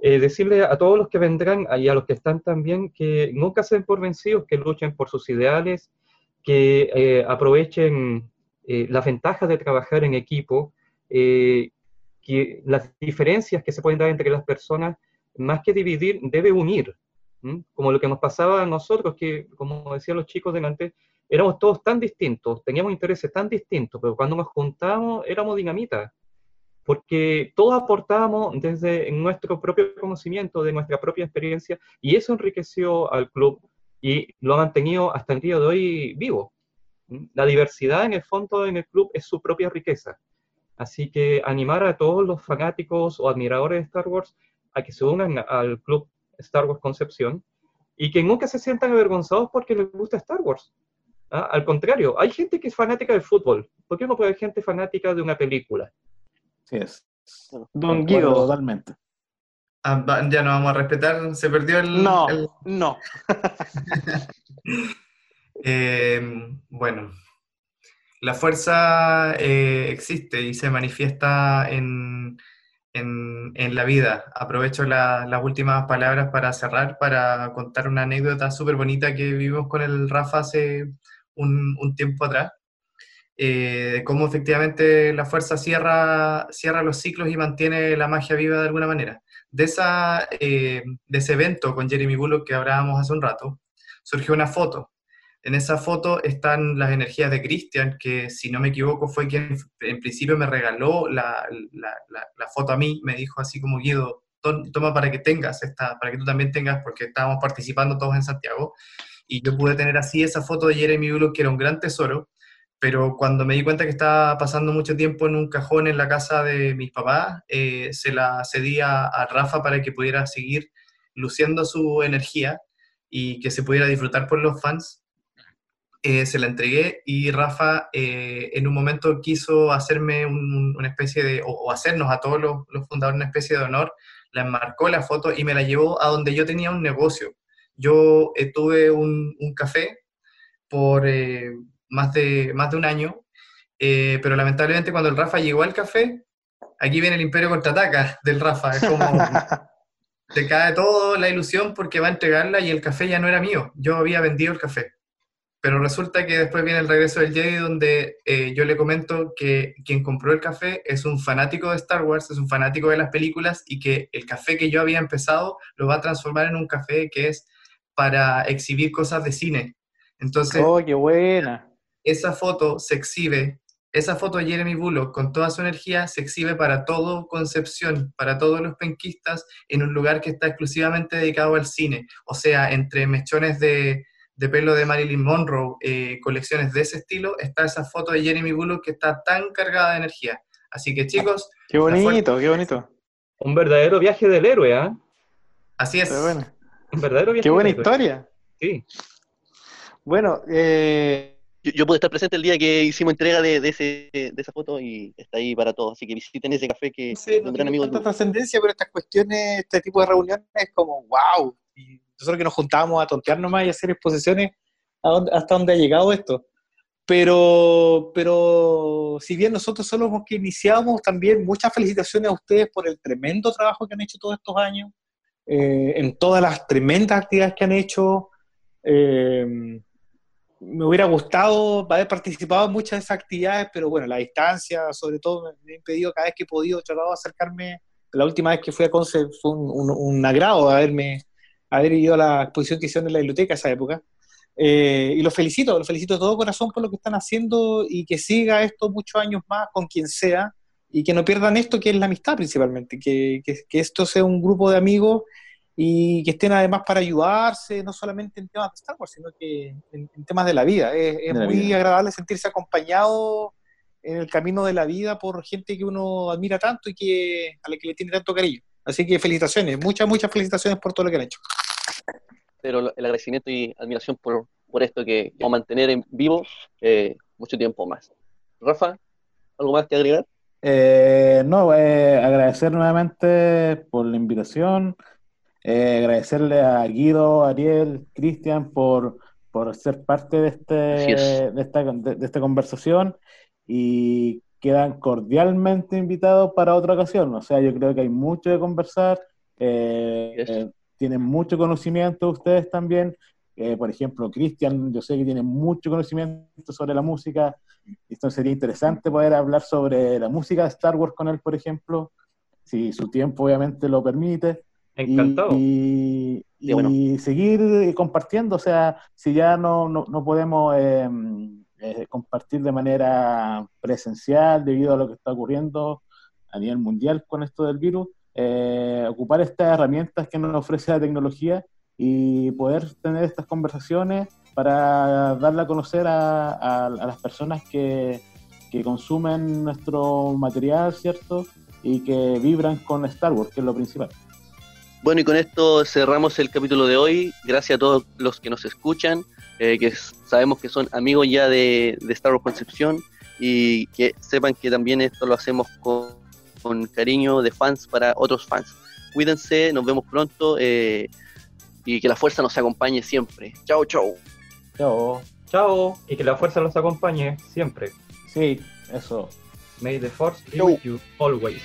Eh, decirle a todos los que vendrán y a los que están también que nunca se den por vencidos, que luchen por sus ideales, que eh, aprovechen eh, las ventajas de trabajar en equipo, eh, que las diferencias que se pueden dar entre las personas, más que dividir, debe unir. Como lo que nos pasaba a nosotros, que como decían los chicos delante, éramos todos tan distintos, teníamos intereses tan distintos, pero cuando nos juntábamos éramos dinamita, porque todos aportábamos desde nuestro propio conocimiento, de nuestra propia experiencia, y eso enriqueció al club y lo ha mantenido hasta el día de hoy vivo. La diversidad en el fondo en el club es su propia riqueza. Así que animar a todos los fanáticos o admiradores de Star Wars a que se unan al club Star Wars Concepción y que nunca se sientan avergonzados porque les gusta Star Wars. ¿ah? Al contrario, hay gente que es fanática del fútbol. ¿Por qué no puede haber gente fanática de una película? Sí es. Don Guido. Totalmente. Ah, ya no vamos a respetar, se perdió el... No, el- no. Eh, bueno, la fuerza eh, existe y se manifiesta en, en- en la vida. Aprovecho la- las últimas palabras para cerrar, para contar una anécdota súper bonita que vivimos con el Rafa hace un, un tiempo atrás. Eh, cómo efectivamente la fuerza cierra, cierra los ciclos y mantiene la magia viva de alguna manera. De, esa, eh, de ese evento con Jeremy Bullock que hablábamos hace un rato, surgió una foto. En esa foto están las energías de Christian, que si no me equivoco fue quien en principio me regaló la, foto a mí, me dijo así como Guido, "Tom- toma para que tengas esta, para que tú también tengas, porque estábamos participando todos en Santiago, y yo pude tener así esa foto de Jeremy Bullock, que era un gran tesoro, pero cuando me di cuenta que estaba pasando mucho tiempo en un cajón en la casa de mis papás, eh, se la cedí a Rafa para que pudiera seguir luciendo su energía y que se pudiera disfrutar por los fans. Eh, se la entregué y Rafa eh, en un momento quiso hacerme un- una especie de, o, o hacernos a todos los, los fundadores una especie de honor, la enmarcó la foto y me la llevó a donde yo tenía un negocio. Yo eh, tuve un, un café por eh, más, de, más de un año, pero lamentablemente cuando el Rafa llegó al café, aquí viene el imperio contraataca del Rafa, es como te cae toda la ilusión porque va a entregarla y el café ya no era mío, yo había vendido el café. Pero resulta que después viene el regreso del Jedi donde eh, yo le comento que quien compró el café es un fanático de Star Wars, es un fanático de las películas y que el café que yo había empezado lo va a transformar en un café que es para exhibir cosas de cine. Entonces, Oh, qué buena. esa foto se exhibe, esa foto de Jeremy Bullock con toda su energía se exhibe para todo Concepción, para todos los penquistas, en un lugar que está exclusivamente dedicado al cine. O sea, entre mechones de, de pelo de Marilyn Monroe, eh, colecciones de ese estilo, está esa foto de Jeremy Bullock que está tan cargada de energía. Así que chicos, Qué bonito, qué bonito. Un verdadero viaje del héroe, ¿ah? así es. Qué buena. Un verdadero viaje Qué buena del héroe. historia. Sí. Bueno, eh, Yo, yo pude estar presente el día que hicimos entrega de, de ese, de esa foto y está ahí para todos. Así que visiten ese café que No sé, es no un gran amigo. tanta trascendencia, pero estas cuestiones, este tipo de reuniones es como, wow. Y nosotros que nos juntábamos a tontear nomás y hacer exposiciones, ¿a dónde- ¿hasta dónde ha llegado esto? Pero, pero si bien nosotros somos los que iniciamos, también muchas felicitaciones a ustedes por el tremendo trabajo que han hecho todos estos años, eh, en todas las tremendas actividades que han hecho. Eh, me hubiera gustado haber participado en muchas de esas actividades, pero bueno, la distancia, sobre todo, me, me ha impedido cada vez que he podido, he tratado de acercarme. La última vez que fui a Conce fue un, un- un agrado haberme, haber ido a la exposición que hicieron en la biblioteca esa época. Eh, y los felicito, los felicito de todo corazón por lo que están haciendo y que siga esto muchos años más con quien sea y que no pierdan esto que es la amistad principalmente, que, que- que esto sea un grupo de amigos y que estén además para ayudarse, no solamente en temas de Star Wars, sino que en, en temas de la vida. Es, es De la muy vida. agradable sentirse acompañado en el camino de la vida por gente que uno admira tanto y que a la que le tiene tanto cariño. Así que felicitaciones, muchas, muchas felicitaciones por todo lo que han hecho. Pero el agradecimiento y admiración por, por esto que vamos a mantener en vivo eh, mucho tiempo más. Rafa, ¿algo más que agregar? Eh, no, eh, agradecer nuevamente por la invitación, agradecerle a Guido, Ariel, Cristian por, por ser parte de, este, es. de, esta, de, de esta conversación y quedan cordialmente invitados para otra ocasión. O sea, yo creo que hay mucho de conversar, eh, Yes. eh, tienen mucho conocimiento ustedes también. Eh, por ejemplo, Cristian, yo sé que tiene mucho conocimiento sobre la música, entonces sería interesante poder hablar sobre la música de Star Wars con él, por ejemplo, si su tiempo obviamente lo permite. Y- Encantado. Y, y Sí, bueno. seguir compartiendo, o sea, si ya no, no, no podemos eh, eh, compartir de manera presencial debido a lo que está ocurriendo a nivel mundial con esto del virus, eh, ocupar estas herramientas que nos ofrece la tecnología y poder tener estas conversaciones para darle a conocer a, a- a las personas que, que consumen nuestro material, ¿cierto? Y que vibran con Star Wars, que es lo principal. Bueno, y con esto cerramos el capítulo de hoy. Gracias a todos los que nos escuchan, eh, que sabemos que son amigos ya de, de Star Wars Concepción y que sepan que también esto lo hacemos con, con cariño de fans para otros fans. Cuídense, nos vemos pronto eh, y que la fuerza nos acompañe siempre. Chao, chao. Chao. Chao, y que la fuerza los acompañe siempre. Sí, eso. May the force be with you always.